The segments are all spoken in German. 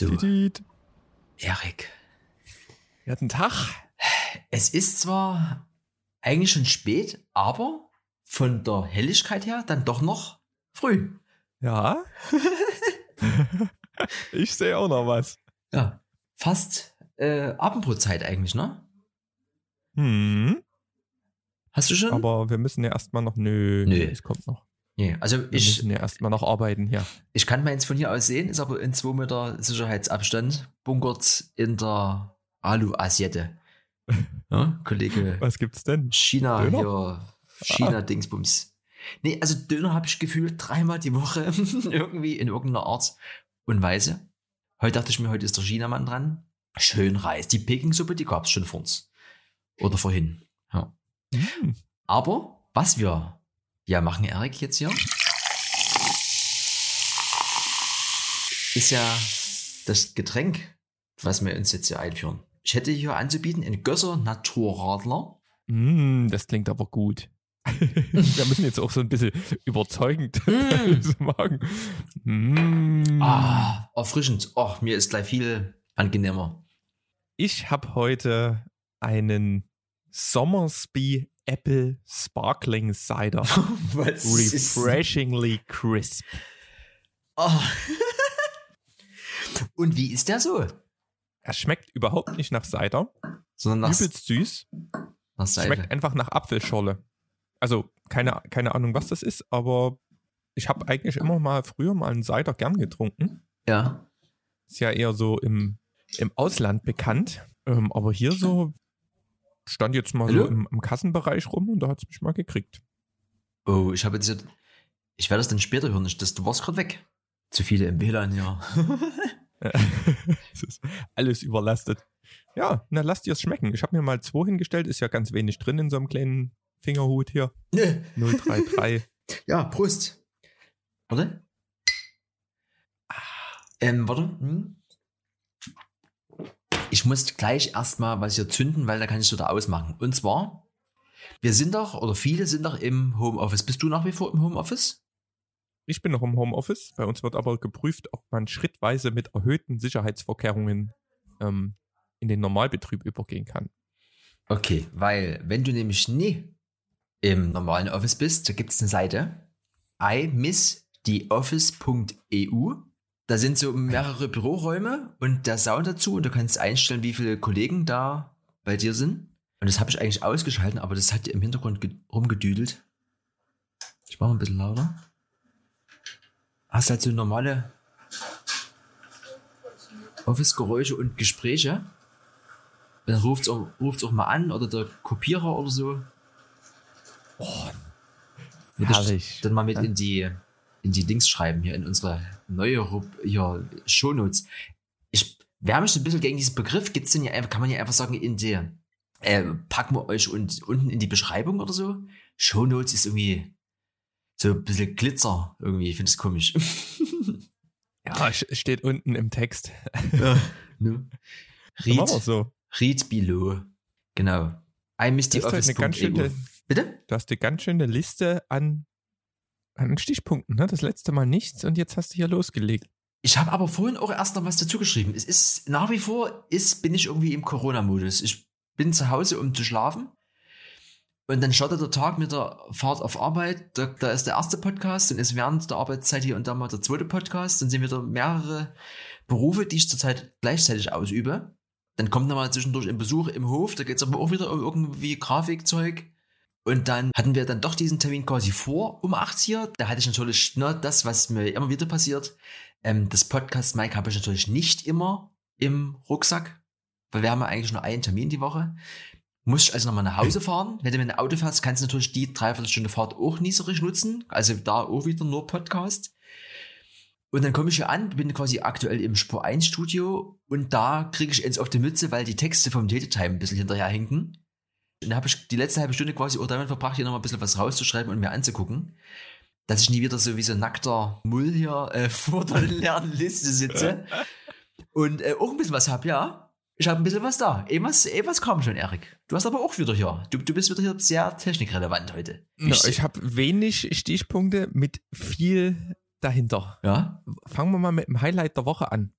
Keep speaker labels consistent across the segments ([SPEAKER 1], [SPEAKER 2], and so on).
[SPEAKER 1] So. Erik,
[SPEAKER 2] Ja, guten Tag.
[SPEAKER 1] es ist zwar eigentlich schon spät, aber von der Helligkeit her dann doch noch früh.
[SPEAKER 2] Ja. ich sehe auch noch was.
[SPEAKER 1] Ja, fast äh, Abendbrotzeit eigentlich, ne?
[SPEAKER 2] Hm.
[SPEAKER 1] Hast du schon?
[SPEAKER 2] Aber wir müssen ja erstmal noch. Nö,
[SPEAKER 1] Nö.
[SPEAKER 2] es kommt noch.
[SPEAKER 1] Nee, also
[SPEAKER 2] Wir
[SPEAKER 1] ich,
[SPEAKER 2] müssen ja erstmal noch arbeiten hier.
[SPEAKER 1] ich kann meins von hier aus sehen, ist aber in 2 Meter Sicherheitsabstand, bunkert in der Alu-Asiette. Ja, Kollege
[SPEAKER 2] Was gibt's denn?
[SPEAKER 1] China
[SPEAKER 2] Döner?
[SPEAKER 1] hier, China-Dingsbums. Nee, also Döner habe ich gefühlt dreimal die Woche irgendwie in irgendeiner Art und Weise. Heute dachte ich mir, heute ist der Chinamann dran. Schön Reis. Die Peking-Suppe, die gab es schon vor uns. Oder vorhin. Ja.
[SPEAKER 2] Hm.
[SPEAKER 1] Aber was wir ja machen, Erik, jetzt hier, ist ja das Getränk, was wir uns jetzt hier einführen. Ich hätte hier anzubieten ein Gösser Naturradler.
[SPEAKER 2] Hm, das klingt aber gut. wir müssen jetzt auch so ein bisschen überzeugend
[SPEAKER 1] Mm.
[SPEAKER 2] machen. Hm.
[SPEAKER 1] Ah, erfrischend. Oh, mir ist gleich viel angenehmer.
[SPEAKER 2] Ich habe heute einen Sommersby Apple Sparkling Cider.
[SPEAKER 1] Was
[SPEAKER 2] Refreshingly crisp.
[SPEAKER 1] Oh. Und wie ist der so?
[SPEAKER 2] Er schmeckt überhaupt nicht nach Cider.
[SPEAKER 1] Sondern nach,
[SPEAKER 2] Übelst süß.
[SPEAKER 1] nach.
[SPEAKER 2] Schmeckt einfach nach Apfelschorle. Also keine, keine Ahnung, was das ist, aber ich habe eigentlich immer mal früher mal einen Cider gern getrunken.
[SPEAKER 1] Ja.
[SPEAKER 2] Ist ja eher so im, im Ausland bekannt. Ähm, aber hier so stand jetzt mal
[SPEAKER 1] Hallo?
[SPEAKER 2] so im, im Kassenbereich rum und da hat es mich mal gekriegt.
[SPEAKER 1] Oh, ich habe jetzt. Ich werde das dann später hören. Ich- Das, du warst gerade weg. Zu viele im WLAN, ja.
[SPEAKER 2] es ist alles überlastet. Ja, na lasst ihr es schmecken. Ich habe mir mal zwei hingestellt, ist ja ganz wenig drin in so einem kleinen Fingerhut hier. 033.
[SPEAKER 1] ja, Prost. Warte. Ähm, warte. Hm. Ich muss gleich erstmal was hier zünden, weil da kann ich es wieder ausmachen. Und zwar, wir sind doch, oder viele sind doch im Homeoffice. Bist du nach wie vor im Homeoffice?
[SPEAKER 2] Ich bin noch im Homeoffice. Bei uns wird aber geprüft, ob man schrittweise mit erhöhten Sicherheitsvorkehrungen ähm, in den Normalbetrieb übergehen kann.
[SPEAKER 1] Okay, weil wenn du nämlich nie im normalen Office bist, da gibt es eine Seite, imisstheoffice.eu. Da sind so mehrere Büroräume und der Sound dazu und du kannst einstellen, wie viele Kollegen da bei dir sind. Und das habe ich eigentlich ausgeschalten, aber das hat im Hintergrund ge- rumgedüdelt. Ich mache mal ein bisschen lauter. Hast halt so normale Office-Geräusche und Gespräche. Und dann ruft es auch, ruft's auch mal an oder der Kopierer oder so. Oh,
[SPEAKER 2] herrlich.
[SPEAKER 1] dann mal mit
[SPEAKER 2] Ja.
[SPEAKER 1] in die in die Dings schreiben hier in unsere neue Rub hier Shownotes. Ich wärme mich ein bisschen gegen diesen Begriff. Gibt's denn ja einfach, kann man ja einfach sagen, in die, äh, packen wir euch und, unten in die Beschreibung oder so. Shownotes ist irgendwie so ein bisschen Glitzer irgendwie. Ich finde es komisch.
[SPEAKER 2] Ja, steht unten im Text.
[SPEAKER 1] ja, ne? Read,
[SPEAKER 2] so.
[SPEAKER 1] read below. Genau. I miss the
[SPEAKER 2] halt eine ganz
[SPEAKER 1] office.eu.
[SPEAKER 2] schöne,
[SPEAKER 1] Bitte?
[SPEAKER 2] du hast eine ganz schöne Liste an, an Stichpunkten. Ne? Das letzte Mal nichts und jetzt hast du hier losgelegt.
[SPEAKER 1] Ich habe aber vorhin auch erst noch was dazu geschrieben. Es ist nach wie vor ist, bin ich irgendwie im Corona-Modus. Ich bin zu Hause, um zu schlafen. Und dann startet der Tag mit der Fahrt auf Arbeit. Da, da ist der erste Podcast und ist während der Arbeitszeit hier und da mal der zweite Podcast. Dann sind wieder mehrere Berufe, die ich zurzeit gleichzeitig ausübe. Dann kommt nochmal zwischendurch ein Besuch im Hof. Da geht es aber auch wieder um irgendwie Grafikzeug. Und dann hatten wir dann doch diesen Termin quasi vor um 8 hier. Da hatte ich natürlich ne, das, was mir immer wieder passiert. Ähm, das Podcast-Mic habe ich natürlich nicht immer im Rucksack, weil wir haben ja eigentlich nur einen Termin die Woche. Muss ich also nochmal nach Hause fahren. Wenn du mit dem Auto fährst, kannst du natürlich die Dreiviertelstunde Fahrt auch niedrig nutzen. Also da auch wieder nur Podcast. Und dann komme ich hier an, bin quasi aktuell im Spur 1 Studio und da kriege ich eins auf die Mütze, weil die Texte vom Datetime ein bisschen hinterher hinken. Und da habe ich die letzte halbe Stunde quasi auch damit verbracht, hier nochmal ein bisschen was rauszuschreiben und mir anzugucken. Dass ich nie wieder so wie so ein nackter Mull hier äh, vor der leeren Liste sitze. und äh, auch ein bisschen was hab, ja. Ich habe ein bisschen was da. Eh was, eh kam schon, Erik. Du hast aber auch wieder hier. Du, du bist wieder hier sehr technikrelevant heute.
[SPEAKER 2] Ja, ich habe wenig Stichpunkte mit viel dahinter.
[SPEAKER 1] ja?
[SPEAKER 2] Fangen wir mal mit dem Highlight der Woche an.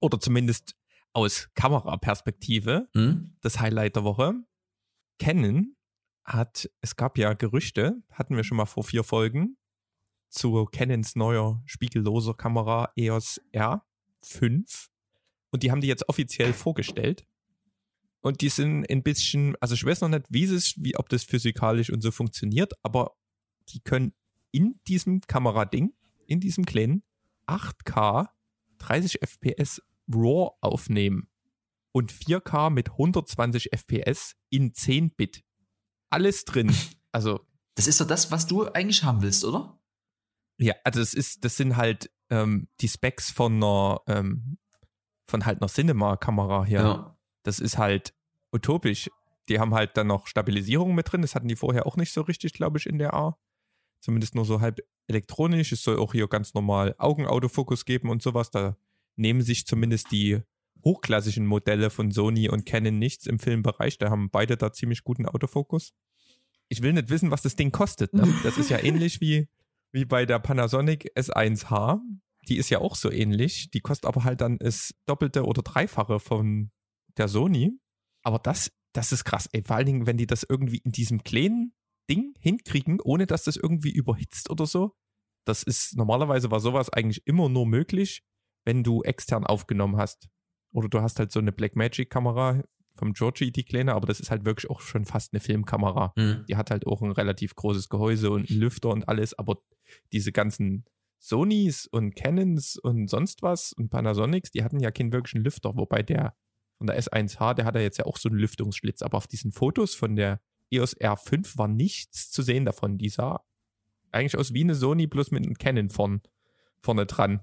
[SPEAKER 2] oder zumindest aus Kameraperspektive
[SPEAKER 1] Hm?
[SPEAKER 2] das Highlight der Woche. Canon hat, es gab ja Gerüchte, hatten wir schon mal vor vier Folgen, zu Canons neuer spiegelloser Kamera EOS R5. Und die haben die jetzt offiziell vorgestellt. Und die sind ein bisschen, also ich weiß noch nicht, wie es ist, wie, ob das physikalisch und so funktioniert, aber die können in diesem Kamerading, in diesem kleinen 8K 30 FPS RAW aufnehmen und 4K mit 120 FPS in 10 Bit. Alles drin. Also
[SPEAKER 1] Das ist doch das, was du eigentlich haben willst, oder?
[SPEAKER 2] ja, also das ist, das sind halt ähm, die Specs von einer, ähm, von halt einer Cinema-Kamera hier. Das ist halt utopisch. Die haben halt dann noch Stabilisierung mit drin. Das hatten die vorher auch nicht so richtig, glaube ich, in der A. Zumindest nur so halb elektronisch. Es soll auch hier ganz normal Augenautofokus geben und sowas. Da nehmen sich zumindest die hochklassischen Modelle von Sony und Canon nichts im Filmbereich. Da haben beide da ziemlich guten Autofokus. Ich will nicht wissen, was das Ding kostet. Ne? Das ist ja ähnlich wie, wie bei der Panasonic S1H. Die ist ja auch so ähnlich. Die kostet aber halt dann das Doppelte oder Dreifache von der Sony. Aber das, das ist krass, ey. Vor allen Dingen, wenn die das irgendwie in diesem kleinen Ding hinkriegen, ohne dass das irgendwie überhitzt oder so. Das ist, normalerweise war sowas eigentlich immer nur möglich, wenn du extern aufgenommen hast. Oder du hast halt so eine Blackmagic-Kamera vom Georgie, die kleine, aber das ist halt wirklich auch schon fast eine Filmkamera.
[SPEAKER 1] Hm.
[SPEAKER 2] Die hat halt auch ein relativ großes Gehäuse und einen Lüfter und alles, aber diese ganzen Sonys und Canons und sonst was und Panasonics, die hatten ja keinen wirklichen Lüfter, wobei der von der S1H, der hat ja jetzt ja auch so einen Lüftungsschlitz, aber auf diesen Fotos von der EOS R5 war nichts zu sehen davon. Die sah eigentlich aus wie eine Sony bloß mit einem Canon vorn, vorne dran.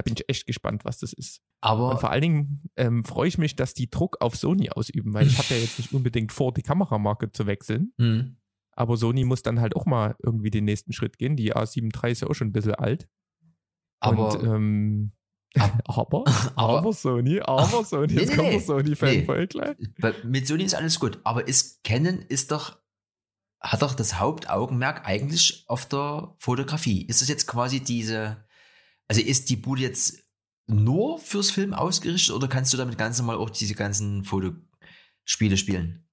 [SPEAKER 2] Da bin ich echt gespannt, was das ist.
[SPEAKER 1] Aber
[SPEAKER 2] Und vor allen Dingen ähm, freue ich mich, dass die Druck auf Sony ausüben, weil ich habe ja jetzt nicht unbedingt vor, die Kameramarke zu wechseln.
[SPEAKER 1] hm.
[SPEAKER 2] Aber Sony muss dann halt auch mal irgendwie den nächsten Schritt gehen. Die A7 III ist ja auch schon ein bisschen alt.
[SPEAKER 1] aber
[SPEAKER 2] Und, ähm,
[SPEAKER 1] Ab-
[SPEAKER 2] aber,
[SPEAKER 1] aber-
[SPEAKER 2] aber Sony, aber Sony,
[SPEAKER 1] Nee,
[SPEAKER 2] jetzt
[SPEAKER 1] nee,
[SPEAKER 2] kommt
[SPEAKER 1] nee.
[SPEAKER 2] der Sony-Fanboy gleich.
[SPEAKER 1] bei, mit Sony ist alles gut. Aber ist Canon ist doch hat doch das Hauptaugenmerk eigentlich auf der Fotografie. Ist das jetzt quasi diese, also ist die Bude jetzt nur fürs Film ausgerichtet oder kannst du damit ganz normal auch diese ganzen Fotospiele spielen?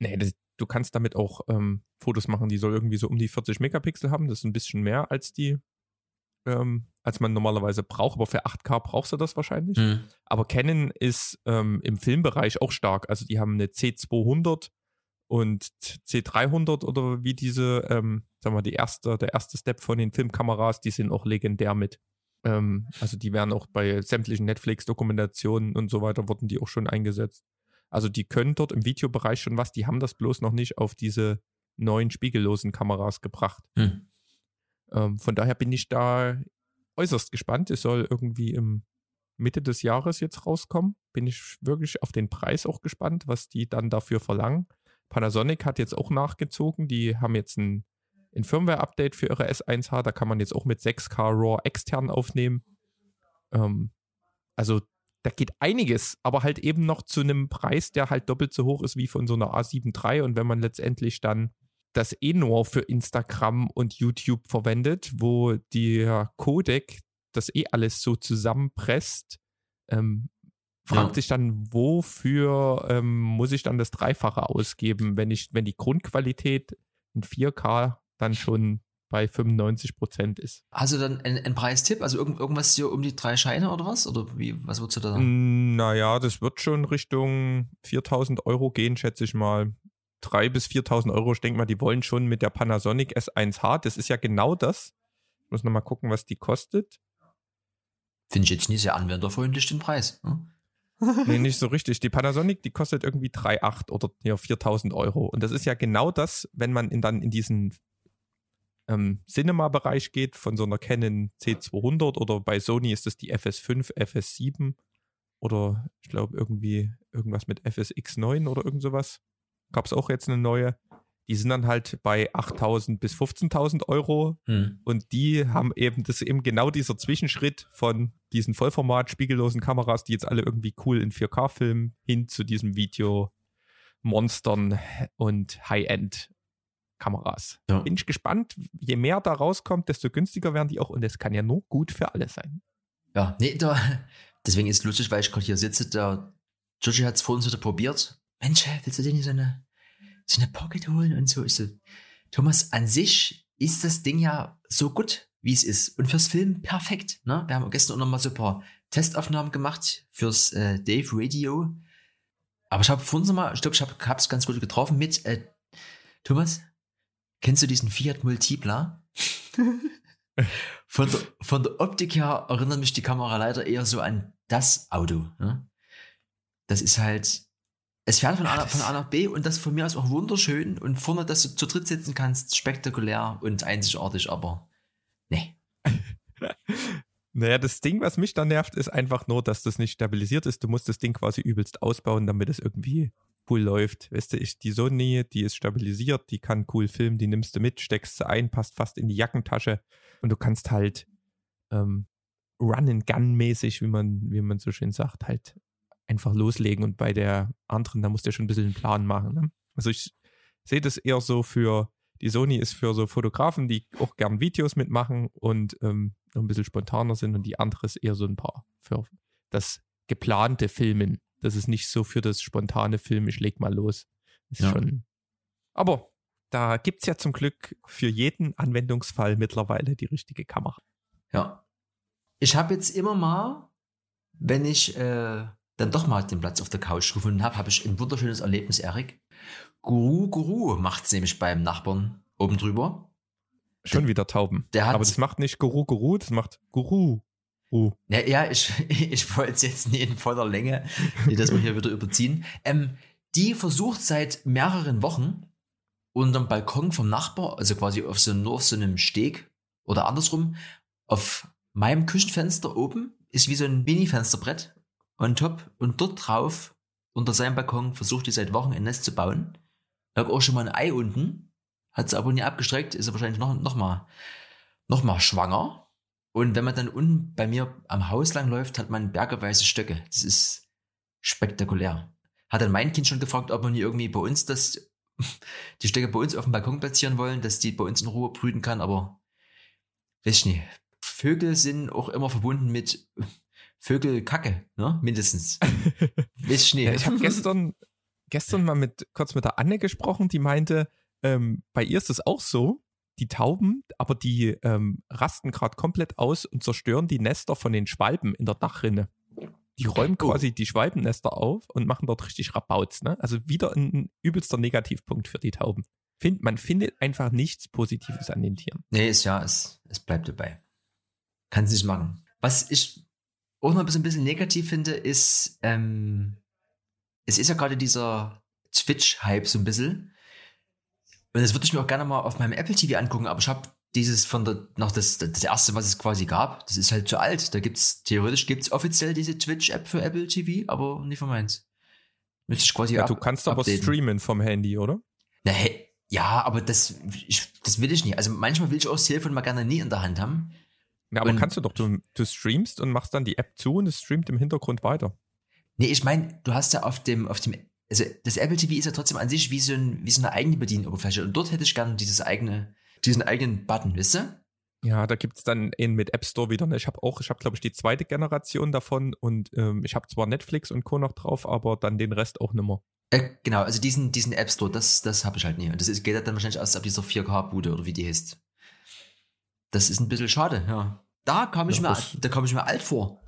[SPEAKER 2] Nee, das, du kannst damit auch ähm, Fotos machen, die soll irgendwie so um die 40 Megapixel haben. Das ist ein bisschen mehr als die, ähm, als man normalerweise braucht. Aber für 8K brauchst du das wahrscheinlich.
[SPEAKER 1] Hm.
[SPEAKER 2] Aber Canon ist ähm, im Filmbereich auch stark. Also die haben eine C200 und C300 oder wie diese, ähm, sagen wir, die erste, der erste Step von den Filmkameras, die sind auch legendär mit. Ähm, also die werden auch bei sämtlichen Netflix-Dokumentationen und so weiter, wurden die auch schon eingesetzt. Also die können dort im Videobereich schon was, die haben das bloß noch nicht auf diese neuen spiegellosen Kameras gebracht.
[SPEAKER 1] Hm.
[SPEAKER 2] Ähm, von daher bin ich da äußerst gespannt. Es soll irgendwie im Mitte des Jahres jetzt rauskommen. Bin ich wirklich auf den Preis auch gespannt, was die dann dafür verlangen. Panasonic hat jetzt auch nachgezogen. Die haben jetzt ein, ein Firmware-Update für ihre S1H. Da kann man jetzt auch mit 6K RAW extern aufnehmen. Ähm, also da geht einiges, aber halt eben noch zu einem Preis, der halt doppelt so hoch ist wie von so einer A7 III. Und wenn man letztendlich dann das nur für Instagram und YouTube verwendet, wo der Codec das eh alles so zusammenpresst, ähm, fragt
[SPEAKER 1] Ja.
[SPEAKER 2] sich dann, wofür ähm, muss ich dann das Dreifache ausgeben, wenn ich, wenn die Grundqualität in 4K dann schon bei 95 Prozent ist.
[SPEAKER 1] Du dann einen, einen Preistipp? Also irgend, irgendwas hier um die drei Scheine oder was? Oder wie, was würdest du da sagen?
[SPEAKER 2] Mm, Naja, das wird schon Richtung 4000 Euro gehen, schätze ich mal. 3.000 bis 4.000 Euro, ich denke mal, die wollen schon mit der Panasonic S1H, das ist ja genau das. Ich muss nochmal gucken, was die kostet.
[SPEAKER 1] Finde ich jetzt nie sehr anwenderfreundlich den Preis. Hm?
[SPEAKER 2] Nee, nicht so richtig. Die Panasonic, die kostet irgendwie 3,8 oder ja, 4.000 Euro. Und das ist ja genau das, wenn man in, dann in diesen ähm, Cinema-Bereich geht, von so einer Canon C200 oder bei Sony ist das die FS5, FS7 oder ich glaube irgendwie irgendwas mit FSX9 oder irgend sowas. Gab es auch jetzt eine neue. Die sind dann halt bei 8.000 bis 15.000 Euro
[SPEAKER 1] Hm.
[SPEAKER 2] und die haben eben, das ist eben genau dieser Zwischenschritt von diesen Vollformat spiegellosen Kameras, die jetzt alle irgendwie cool in 4K filmen, hin zu diesem Video Monstern und High-End Kameras.
[SPEAKER 1] Ja.
[SPEAKER 2] Bin ich gespannt, je mehr da rauskommt, desto günstiger werden die auch und es kann ja nur gut für alle sein.
[SPEAKER 1] Ja, nee, da, deswegen ist es lustig, weil ich gerade hier sitze, der Georgie hat es vorhin wieder probiert. Mensch, willst du denn hier so eine, so eine Pocket holen und so? Ich so, Thomas, an sich ist das Ding ja so gut, wie es ist. Und fürs Film perfekt. Ne? Wir haben gestern auch noch mal so ein paar Testaufnahmen gemacht fürs äh, Dave Radio. Aber ich habe vorhin mal, ich glaube, ich habe es ganz gut getroffen mit äh, Thomas. Kennst du diesen Fiat Multipla? von, der, von der Optik her erinnert mich die Kamera leider eher so an das Auto. Ne? Das ist halt, es fährt von A, von A nach B und das von mir aus auch wunderschön und vorne, dass du zu dritt sitzen kannst, spektakulär und einzigartig, aber nee.
[SPEAKER 2] Naja, das Ding, was mich da nervt, ist einfach nur, dass das nicht stabilisiert ist. Du musst das Ding quasi übelst ausbauen, damit es irgendwie cool läuft. Weißt du, ich, die Sony, die ist stabilisiert, die kann cool filmen, die nimmst du mit, steckst sie ein, passt fast in die Jackentasche und du kannst halt ähm, Run-and-Gun-mäßig, wie man, wie man so schön sagt, halt einfach loslegen und bei der anderen, da musst du schon ein bisschen einen Plan machen. Ne? Also ich sehe das eher so für, die Sony ist für so Fotografen, die auch gern Videos mitmachen und ähm, ein bisschen spontaner sind und die andere ist eher so ein paar für das geplante Filmen. Das ist nicht so für das spontane Film, ich leg mal los. Ist ja. schon. Aber da gibt es ja zum Glück für jeden Anwendungsfall mittlerweile die richtige Kamera.
[SPEAKER 1] Ja. Ich habe jetzt immer mal, wenn ich äh, dann doch mal den Platz auf der Couch gefunden habe, habe ich ein wunderschönes Erlebnis, Erik. Guru Guru macht es nämlich beim Nachbarn oben drüber.
[SPEAKER 2] Schon wieder Tauben. Der hat, Aber das macht nicht Guru Guru, das macht Guru.
[SPEAKER 1] Uh. Ja, ja, ich, ich wollte es jetzt nicht in voller Länge, dass wir hier wieder überziehen. Ähm, die versucht seit mehreren Wochen unterm Balkon vom Nachbar, also quasi auf so, nur auf so einem Steg oder andersrum, auf meinem Küchenfenster oben ist wie so ein Mini-Fensterbrett on top und dort drauf unter seinem Balkon versucht die seit Wochen ein Nest zu bauen. Lag auch schon mal ein Ei unten, hat sie aber nie abgestreckt, ist er wahrscheinlich noch, noch, mal, noch mal schwanger. Und wenn man dann unten bei mir am Haus lang läuft, hat man bergeweise Stöcke. Das ist spektakulär. Hat dann mein Kind schon gefragt, ob man nie irgendwie bei uns das, die Stöcke bei uns auf dem Balkon platzieren wollen, dass die bei uns in Ruhe brüten kann, aber weiß ich nicht. Vögel sind auch immer verbunden mit Vögelkacke, ne? Mindestens.
[SPEAKER 2] Weiß ich nicht. Ja, ich habe gestern, gestern mal mit, kurz mit der Anne gesprochen, die meinte, ähm, bei ihr ist es auch so, die Tauben, aber die ähm, rasten gerade komplett aus und zerstören die Nester von den Schwalben in der Dachrinne. Die räumen oh. quasi die Schwalbennester auf und machen dort richtig Rabauts. Ne? Also wieder ein übelster Negativpunkt für die Tauben. Find, man findet einfach nichts Positives an den Tieren.
[SPEAKER 1] Nee, ist ja, es, es bleibt dabei. Kann es nicht machen. Was ich auch noch ein bisschen, ein bisschen negativ finde, ist, ähm, es ist ja gerade dieser Twitch-Hype so ein bisschen. Und das würde ich mir auch gerne mal auf meinem Apple TV angucken, aber ich habe dieses von der, noch das, das erste, was es quasi gab, das ist halt zu alt. Da gibt's, theoretisch gibt's offiziell diese Twitch-App für Apple TV, aber nicht für meins.
[SPEAKER 2] Müsste ich quasi ja, ab, Du kannst aber updaten. streamen vom Handy, oder?
[SPEAKER 1] Na, hey, ja, aber das, ich, das will ich nicht. Also manchmal will ich auch das Telefon mal gerne nie in der Hand haben.
[SPEAKER 2] Ja, aber und, kannst du doch, du, du streamst und machst dann die App zu und es streamt im Hintergrund weiter.
[SPEAKER 1] Nee, ich meine, du hast ja auf dem, auf dem also das Apple TV ist ja trotzdem an sich wie so, ein, wie so eine eigene Bedienoberfläche. Und dort hätte ich gerne dieses eigene, diesen eigenen Button, wisst ihr?
[SPEAKER 2] Ja, da gibt es dann einen mit App Store wieder. Ne? Ich habe auch, ich habe glaube ich die zweite Generation davon und ähm, ich habe zwar Netflix und Co. noch drauf, aber dann den Rest auch nimmer.
[SPEAKER 1] Äh, genau, also diesen, diesen App Store, das, das habe ich halt nie. Und das ist, geht halt dann wahrscheinlich erst ab dieser 4K-Bude oder wie die heißt. Das ist ein bisschen schade, ja. Da kam ich, ja, mir, da kam ich mir alt vor.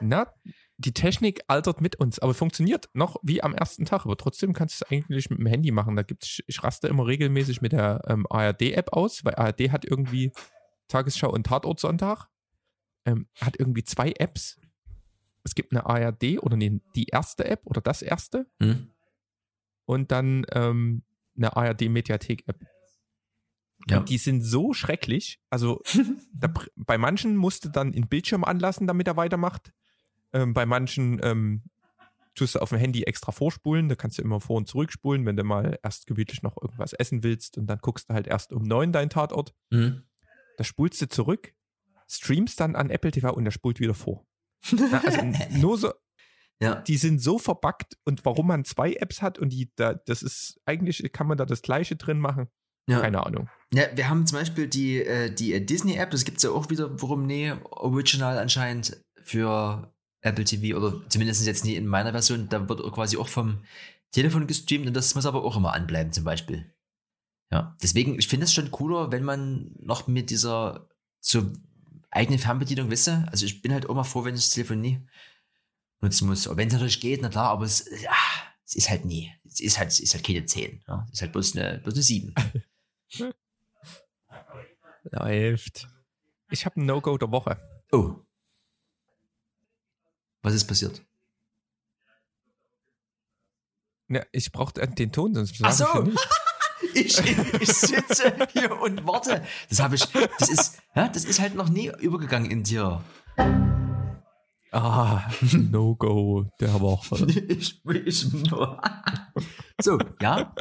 [SPEAKER 2] Na, die Technik altert mit uns, aber funktioniert noch wie am ersten Tag. Aber trotzdem kannst du es eigentlich mit dem Handy machen. Da gibt's, ich raste immer regelmäßig mit der ähm, ARD-App aus, weil ARD hat irgendwie Tagesschau und Tatortsonntag. Ähm, hat irgendwie zwei Apps. Es gibt eine ARD oder nee, die erste App oder das erste. Hm. Und dann ähm, eine ARD-Mediathek-App. Ja. Die sind so schrecklich. Also da, bei manchen musste dann den Bildschirm anlassen, damit er weitermacht. Ähm, bei manchen ähm, tust du auf dem Handy extra vorspulen. Da kannst du immer vor- und zurückspulen, wenn du mal erst gemütlich noch irgendwas essen willst und dann guckst du halt erst um neun deinen Tatort. Mhm. Da spulst du zurück, streamst dann an Apple TV und der spult wieder vor. Na, also nur so. Ja. Die sind so verbuggt und warum man zwei Apps hat und die da, das ist eigentlich kann man da das gleiche drin machen. Ja. Keine Ahnung.
[SPEAKER 1] Ja, wir haben zum Beispiel die, äh, die Disney-App, das gibt es ja auch wieder, warum nee, Original anscheinend für Apple TV oder zumindest jetzt nie in meiner Version. Da wird quasi auch vom Telefon gestreamt und das muss aber auch immer anbleiben zum Beispiel. Ja, deswegen, ich finde es schon cooler, wenn man noch mit dieser so eigenen Fernbedienung wisse. Also ich bin halt auch mal froh, wenn ich das Telefon nie nutzen muss. Wenn es natürlich geht, na klar, aber es, ja, es ist halt nie. Es ist halt, es ist halt keine 10. Ja? Es ist halt bloß eine, bloß eine 7.
[SPEAKER 2] Läuft. Ich habe ein No-Go der Woche.
[SPEAKER 1] Oh. Was ist passiert?
[SPEAKER 2] Ja, ich brauche den Ton, sonst
[SPEAKER 1] Ach so. Ich, ich, ich, sitze hier und warte. Das habe ich, das ist, ja, das ist halt noch nie übergegangen in dir.
[SPEAKER 2] Ah, No-Go der Woche. Ich, ich,
[SPEAKER 1] so, ja.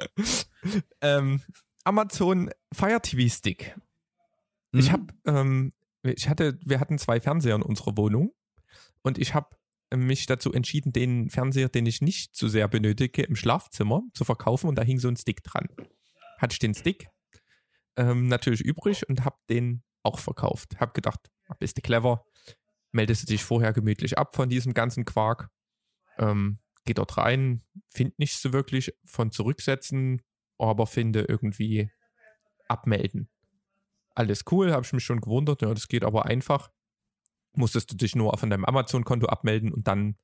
[SPEAKER 2] Ähm, Amazon Fire TV Stick. Mhm. Ich habe, ähm, ich hatte, wir hatten zwei Fernseher in unserer Wohnung und ich habe mich dazu entschieden, den Fernseher, den ich nicht zu sehr benötige, im Schlafzimmer zu verkaufen und da hing so ein Stick dran. Hatte ich den Stick ähm, natürlich übrig und habe den auch verkauft. Habe gedacht, bist du clever, meldest du dich vorher gemütlich ab von diesem ganzen Quark, ähm, geh dort rein, find nicht so wirklich von zurücksetzen, aber finde irgendwie abmelden. Alles cool, habe ich mich schon gewundert, ja, das geht aber einfach musstest du dich nur von deinem Amazon-Konto abmelden und dann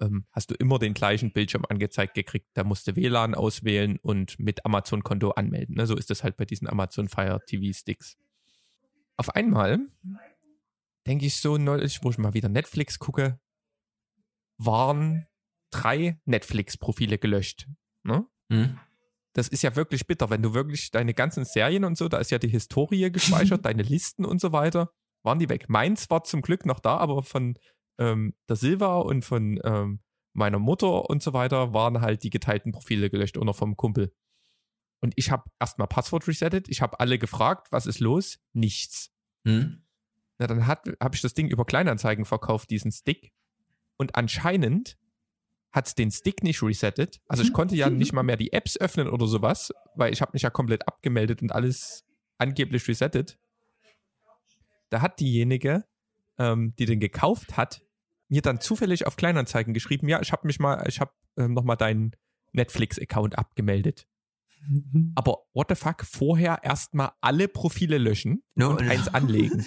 [SPEAKER 2] ähm, hast du immer den gleichen Bildschirm angezeigt gekriegt. Da musst du WLAN auswählen und mit Amazon-Konto anmelden. Ne? So ist das halt bei diesen Amazon Fire TV-Sticks. Auf einmal denke ich so neulich, wo ich mal wieder Netflix gucke, waren drei Netflix-Profile gelöscht. Ne? Mhm. Das ist ja wirklich bitter, wenn du wirklich deine ganzen Serien und so, da ist ja die Historie gespeichert, deine Listen und so weiter waren die weg. Meins war zum Glück noch da, aber von ähm, der Silva und von ähm, meiner Mutter und so weiter waren halt die geteilten Profile gelöscht oder vom Kumpel. Und ich habe erstmal Passwort resettet. Ich habe alle gefragt, was ist los? Nichts. Hm? Na, dann habe ich das Ding über Kleinanzeigen verkauft, diesen Stick. Und anscheinend hat es den Stick nicht resettet. Also ich konnte ja nicht mal mehr die Apps öffnen oder sowas, weil ich habe mich ja komplett abgemeldet und alles angeblich resettet da hat diejenige, ähm, die den gekauft hat, mir dann zufällig auf Kleinanzeigen geschrieben, ja, ich habe mich mal, ich habe ähm, nochmal deinen Netflix-Account abgemeldet. Mhm. Aber what the fuck, vorher erstmal alle Profile löschen no, und no. eins anlegen.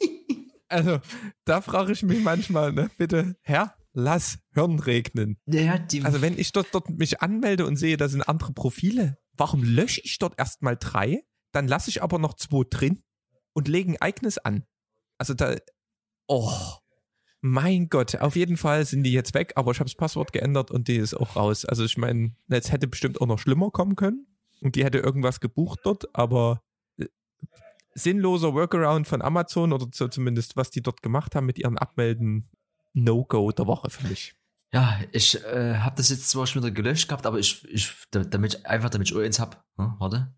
[SPEAKER 2] also, da frage ich mich manchmal, ne, bitte, Herr, lass Hirn regnen. Ja, also, wenn ich dort, dort mich anmelde und sehe, da sind andere Profile, warum lösche ich dort erstmal drei? Dann lasse ich aber noch zwei drin und legen eigenes an. Also da, oh, mein Gott, auf jeden Fall sind die jetzt weg, aber ich habe das Passwort geändert und die ist auch raus. Also ich meine, jetzt hätte bestimmt auch noch schlimmer kommen können und die hätte irgendwas gebucht dort, aber äh, sinnloser Workaround von Amazon oder so zumindest was die dort gemacht haben mit ihren Abmelden, No-Go der Woche für mich.
[SPEAKER 1] Ja, ich äh, habe das jetzt zwar schon wieder gelöscht gehabt, aber ich, ich damit einfach damit ich eins hab. Hm, warte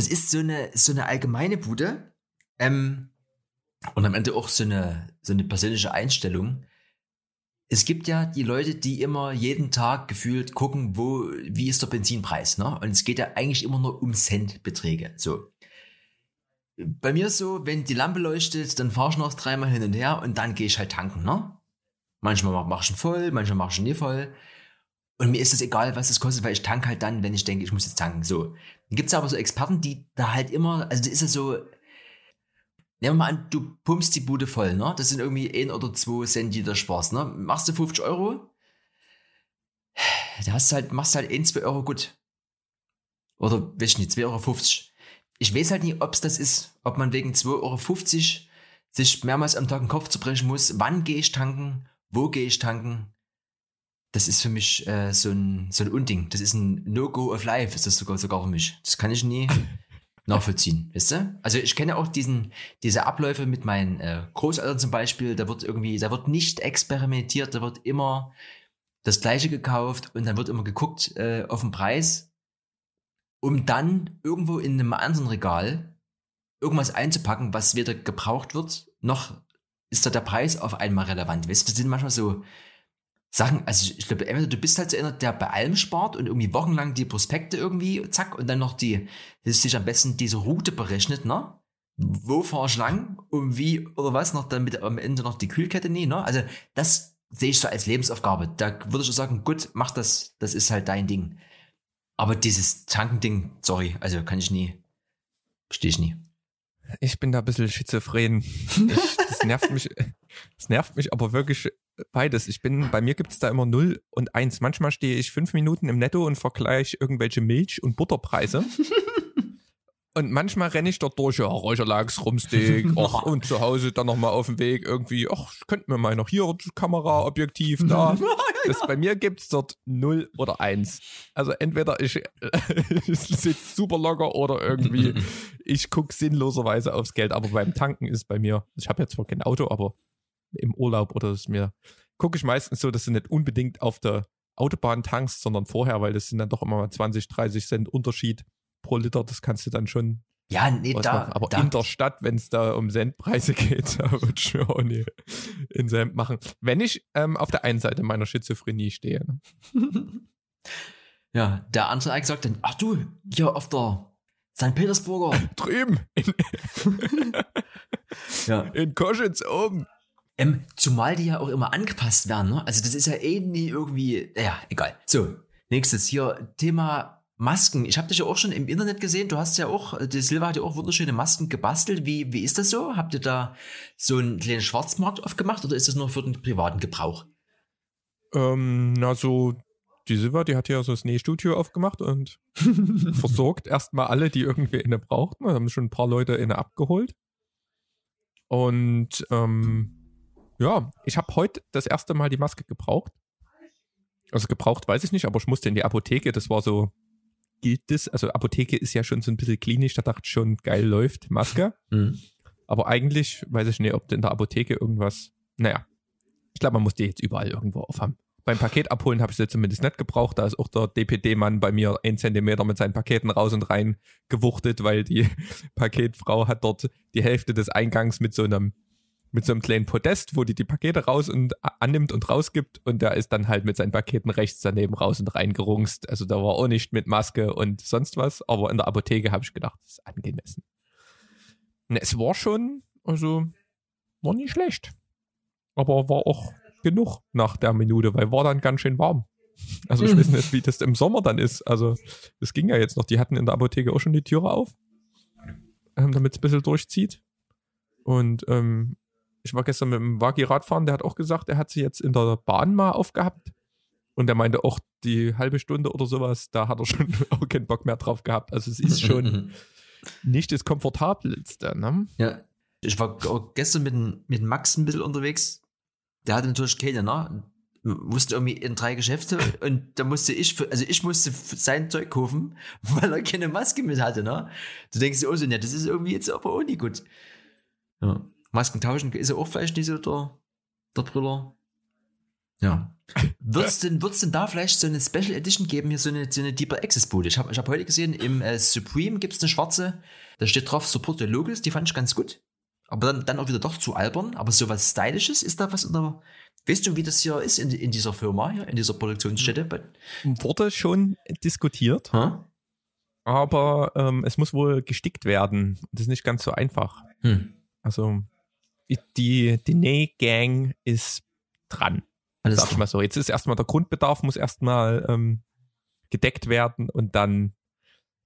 [SPEAKER 1] das ist so eine, so eine allgemeine Bude. Ähm, und am Ende auch so eine, so eine persönliche Einstellung. Es gibt ja die Leute, die immer jeden Tag gefühlt gucken, wo, wie ist der Benzinpreis, ne? Und es geht ja eigentlich immer nur um Centbeträge, so. Bei mir so, wenn die Lampe leuchtet, dann fahre ich noch dreimal hin und her und dann gehe ich halt tanken, ne? Manchmal mache ich ihn voll, manchmal mache ich ihn nie voll. Und mir ist es egal, was es kostet, weil ich tank halt dann, wenn ich denke, ich muss jetzt tanken. So. Gibt es aber so Experten, die da halt immer, also ist ja so, nehmen wir mal an, du pumpst die Bude voll, ne? Das sind irgendwie ein oder zwei Cent jeder Spaß, ne? Machst du 50 Euro, da hast du halt, machst du halt ein, zwei Euro gut. Oder, weiß ich nicht, 2,50 Euro. Ich weiß halt nicht, ob es das ist, ob man wegen 2,50 Euro sich mehrmals am Tag den Kopf zerbrechen muss. Wann gehe ich tanken? Wo gehe ich tanken? Das ist für mich äh, so, ein, so ein Unding. Das ist ein No-Go of Life, ist das sogar, sogar für mich. Das kann ich nie nachvollziehen, weißt du? Also ich kenne auch diesen, diese Abläufe mit meinen äh, Großeltern zum Beispiel, da wird irgendwie, da wird nicht experimentiert, da wird immer das Gleiche gekauft und dann wird immer geguckt äh, auf den Preis, um dann irgendwo in einem anderen Regal irgendwas einzupacken, was weder gebraucht wird, noch ist da der Preis auf einmal relevant. Weißt du, das sind manchmal so, Sachen, also ich glaube, entweder du bist halt so einer, der bei allem spart und irgendwie wochenlang die Prospekte irgendwie, zack, und dann noch die, sich am besten diese Route berechnet, ne? wo fahr ich lang und wie oder was noch, damit am Ende noch die Kühlkette nie, ne? Also das sehe ich so als Lebensaufgabe. Da würde ich sagen, gut, mach das, das ist halt dein Ding. Aber dieses Tankending, sorry, also kann ich nie, verstehe ich nie.
[SPEAKER 2] Ich bin da ein bisschen schizophren. Ich, das nervt mich, das nervt mich aber wirklich beides. Ich bin, bei mir gibt es da immer 0 und 1. Manchmal stehe ich fünf Minuten im Netto und vergleiche irgendwelche Milch- und Butterpreise. Und manchmal renne ich dort durch, ja, Räucherlachs, Rumsteak, och, und zu Hause dann nochmal auf dem Weg irgendwie, ach, ich könnte mir mal noch hier Kamera, Objektiv da. Das, bei mir gibt es dort 0 oder 1. Also entweder ich, ich sitze super locker oder irgendwie ich gucke sinnloserweise aufs Geld. Aber beim Tanken ist bei mir, ich habe ja zwar kein Auto, aber im Urlaub oder ist mir, gucke ich meistens so, dass du nicht unbedingt auf der Autobahn tankst, sondern vorher, weil das sind dann doch immer mal 20, 30 Cent Unterschied pro Liter, das kannst du dann schon.
[SPEAKER 1] Ja, nee, da.
[SPEAKER 2] Machen. Aber
[SPEAKER 1] da.
[SPEAKER 2] in der Stadt, wenn es da um Centpreise geht, da würde ich mir auch nie in Cent machen. Wenn ich ähm, auf der einen Seite meiner Schizophrenie stehe. Ne?
[SPEAKER 1] ja, der andere hat gesagt dann, ach du, hier auf der St. Petersburger.
[SPEAKER 2] Drüben. In, ja. in Koschitz oben.
[SPEAKER 1] Ähm, zumal die ja auch immer angepasst werden, ne? Also das ist ja eh nie irgendwie, ja, egal. So, nächstes hier, Thema Masken. Ich habe dich ja auch schon im Internet gesehen. Du hast ja auch, die Silva hat ja auch wunderschöne Masken gebastelt. Wie, wie ist das so? Habt ihr da so einen kleinen Schwarzmarkt aufgemacht oder ist das nur für den privaten Gebrauch?
[SPEAKER 2] Ähm, na, so, die Silva, die hat ja so das Nähstudio aufgemacht und versorgt erstmal alle, die irgendwie eine brauchten. Wir haben schon ein paar Leute eine abgeholt. Und ähm, ja, ich habe heute das erste Mal die Maske gebraucht. Also gebraucht weiß ich nicht, aber ich musste in die Apotheke. Das war so gilt das, also Apotheke ist ja schon so ein bisschen klinisch, da dachte ich schon, geil läuft, Maske. Mhm. Aber eigentlich weiß ich nicht, ob in der Apotheke irgendwas, naja, ich glaube, man muss die jetzt überall irgendwo aufhaben. Beim Paket abholen habe ich sie zumindest nicht gebraucht. Da ist auch der DPD-Mann bei mir ein Zentimeter mit seinen Paketen raus und rein gewuchtet, weil die Paketfrau hat dort die Hälfte des Eingangs mit so einem mit so einem kleinen Podest, wo die die Pakete raus und annimmt und rausgibt und der ist dann halt mit seinen Paketen rechts daneben raus und reingerungst. Also da war auch nicht mit Maske und sonst was, aber in der Apotheke habe ich gedacht, das ist angemessen. Und es war schon, also war nicht schlecht, aber war auch genug nach der Minute, weil war dann ganz schön warm. Also ich weiß nicht, wie das im Sommer dann ist. Also das ging ja jetzt noch. Die hatten in der Apotheke auch schon die Türe auf, ähm, damit es ein bisschen durchzieht. Und ähm, ich war gestern mit dem Wagi Radfahren, der hat auch gesagt, er hat sie jetzt in der Bahn mal aufgehabt. Und er meinte auch die halbe Stunde oder sowas, da hat er schon auch keinen Bock mehr drauf gehabt. Also es ist schon nicht das Komfortabelste. Ne?
[SPEAKER 1] Ja, ich war gestern mit, mit Max ein bisschen unterwegs. Der hatte natürlich keine, ne? Musste irgendwie in drei Geschäfte und da musste ich, für, also ich musste sein Zeug kaufen, weil er keine Maske mit hatte, ne? Du denkst dir auch so, ja, das ist irgendwie jetzt aber auch nicht gut. Ja. Masken tauschen ist ja auch vielleicht nicht so der, der Brüller. Ja. Wird es denn, wird's denn da vielleicht so eine Special Edition geben, hier so eine, so eine Deeper Access Bude? Ich habe ich hab heute gesehen, im äh, Supreme gibt es eine schwarze, da steht drauf Support the Locals, die fand ich ganz gut. Aber dann, dann auch wieder doch zu albern. Aber so was Stylisches, ist da was in der. Weißt du, wie das hier ist in, in dieser Firma, hier, in dieser Produktionsstätte?
[SPEAKER 2] Wurde schon diskutiert. Huh? Aber ähm, es muss wohl gestickt werden. Das ist nicht ganz so einfach. Hm. Also die, Näh-Gang ist dran. Alles sag ich mal so. Jetzt ist erstmal der Grundbedarf, muss erstmal ähm, gedeckt werden und dann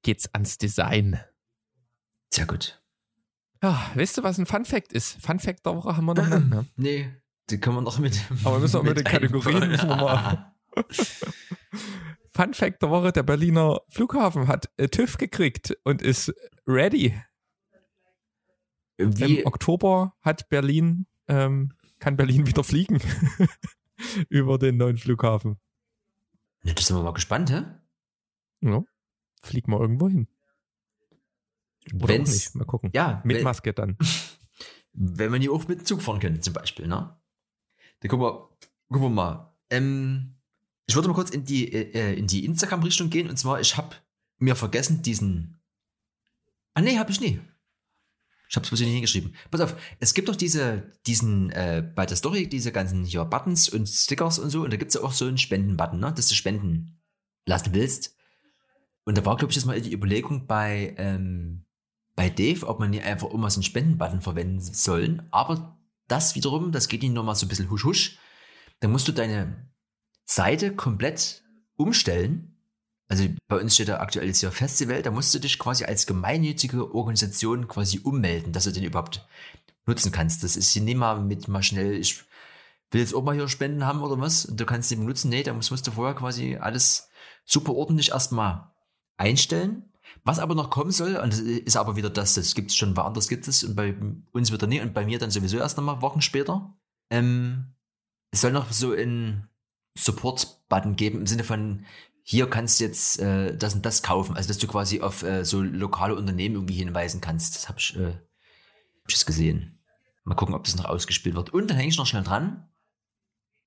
[SPEAKER 2] geht's ans Design.
[SPEAKER 1] Sehr gut.
[SPEAKER 2] Ja, weißt du, was ein Fun Fact ist? Fun Fact der Woche haben wir noch nicht, ne?
[SPEAKER 1] Nee, die können wir noch mit.
[SPEAKER 2] Aber wir müssen auch mit, mit den Kategorien müssen wir mal. Fun Fact der Woche: Der Berliner Flughafen hat äh, TÜV gekriegt und ist ready. Wie? Im Oktober hat Berlin, ähm, kann Berlin wieder fliegen über den neuen Flughafen.
[SPEAKER 1] Ja, das sind wir mal gespannt, hä?
[SPEAKER 2] Ja, fliegen wir irgendwo hin. Oder Wenn's, auch nicht. Mal gucken.
[SPEAKER 1] Ja,
[SPEAKER 2] mit wenn, Maske dann.
[SPEAKER 1] Wenn wir die auch mit Zug fahren können, zum Beispiel, ne? Dann gucken wir, gucken wir mal. Ähm, ich würde mal kurz in die, äh, in die Instagram-Richtung gehen. Und zwar, ich habe mir vergessen, diesen. Ah, nee, habe ich nie. Ich habe es nicht hingeschrieben. Pass auf, es gibt doch diese, diesen, äh, bei der Story, diese ganzen hier Buttons und Stickers und so, und da gibt es ja auch so einen Spenden-Button, ne, dass du spenden lassen willst. Und da war, glaube ich, jetzt mal die Überlegung bei, ähm, bei Dave, ob man hier einfach immer so einen Spendenbutton verwenden sollen. Aber das wiederum, das geht nicht nur mal so ein bisschen husch husch. Dann musst du deine Seite komplett umstellen. Also bei uns steht da aktuell jetzt hier Festival, da musst du dich quasi als gemeinnützige Organisation quasi ummelden, dass du den überhaupt nutzen kannst. Das ist hier nicht mal mit mal schnell, ich will jetzt auch mal hier Spenden haben oder was, und du kannst den benutzen. Nee, da musst, musst du vorher quasi alles super ordentlich erstmal einstellen. Was aber noch kommen soll, und das ist aber wieder das, das gibt es schon woanders gibt es und bei uns wieder nie und bei mir dann sowieso erst nochmal Wochen später. Ähm, es soll noch so ein Support-Button geben im Sinne von, hier kannst du jetzt äh, das und das kaufen. Also dass du quasi auf äh, so lokale Unternehmen irgendwie hinweisen kannst. Das habe ich, äh, hab ich gesehen. Mal gucken, ob das noch ausgespielt wird. Und dann hänge ich noch schnell dran.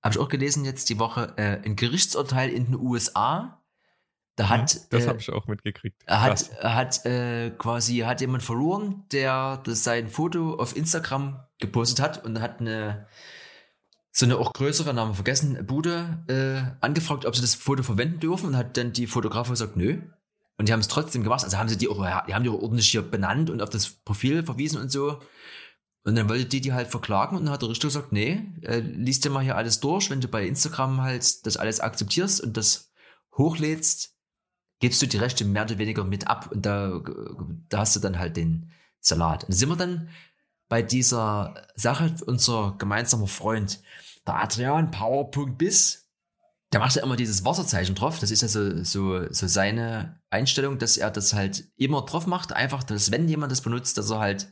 [SPEAKER 1] Habe ich auch gelesen jetzt die Woche, äh, ein Gerichtsurteil in den USA da hat, ja,
[SPEAKER 2] das äh, habe ich auch mitgekriegt.
[SPEAKER 1] Hat, hat äh, quasi hat jemand verloren, der das sein Foto auf Instagram gepostet hat und hat eine so eine auch größere, Name vergessen, Bude äh, angefragt, ob sie das Foto verwenden dürfen und hat dann die Fotografin gesagt, nö. Und die haben es trotzdem gemacht. Also haben sie die auch, die haben die auch ordentlich hier benannt und auf das Profil verwiesen und so. Und dann wollte die die halt verklagen und dann hat der Richter gesagt, nee, äh, liest dir mal hier alles durch, wenn du bei Instagram halt das alles akzeptierst und das hochlädst, gibst du die Rechte mehr oder weniger mit ab und da, da hast du dann halt den Salat. Und sind wir dann bei dieser Sache, unser gemeinsamer Freund, der Adrian Power.bis, der macht ja immer dieses Wasserzeichen drauf. Das ist ja so, so, so seine Einstellung, dass er das halt immer drauf macht. Einfach, dass wenn jemand das benutzt, dass er halt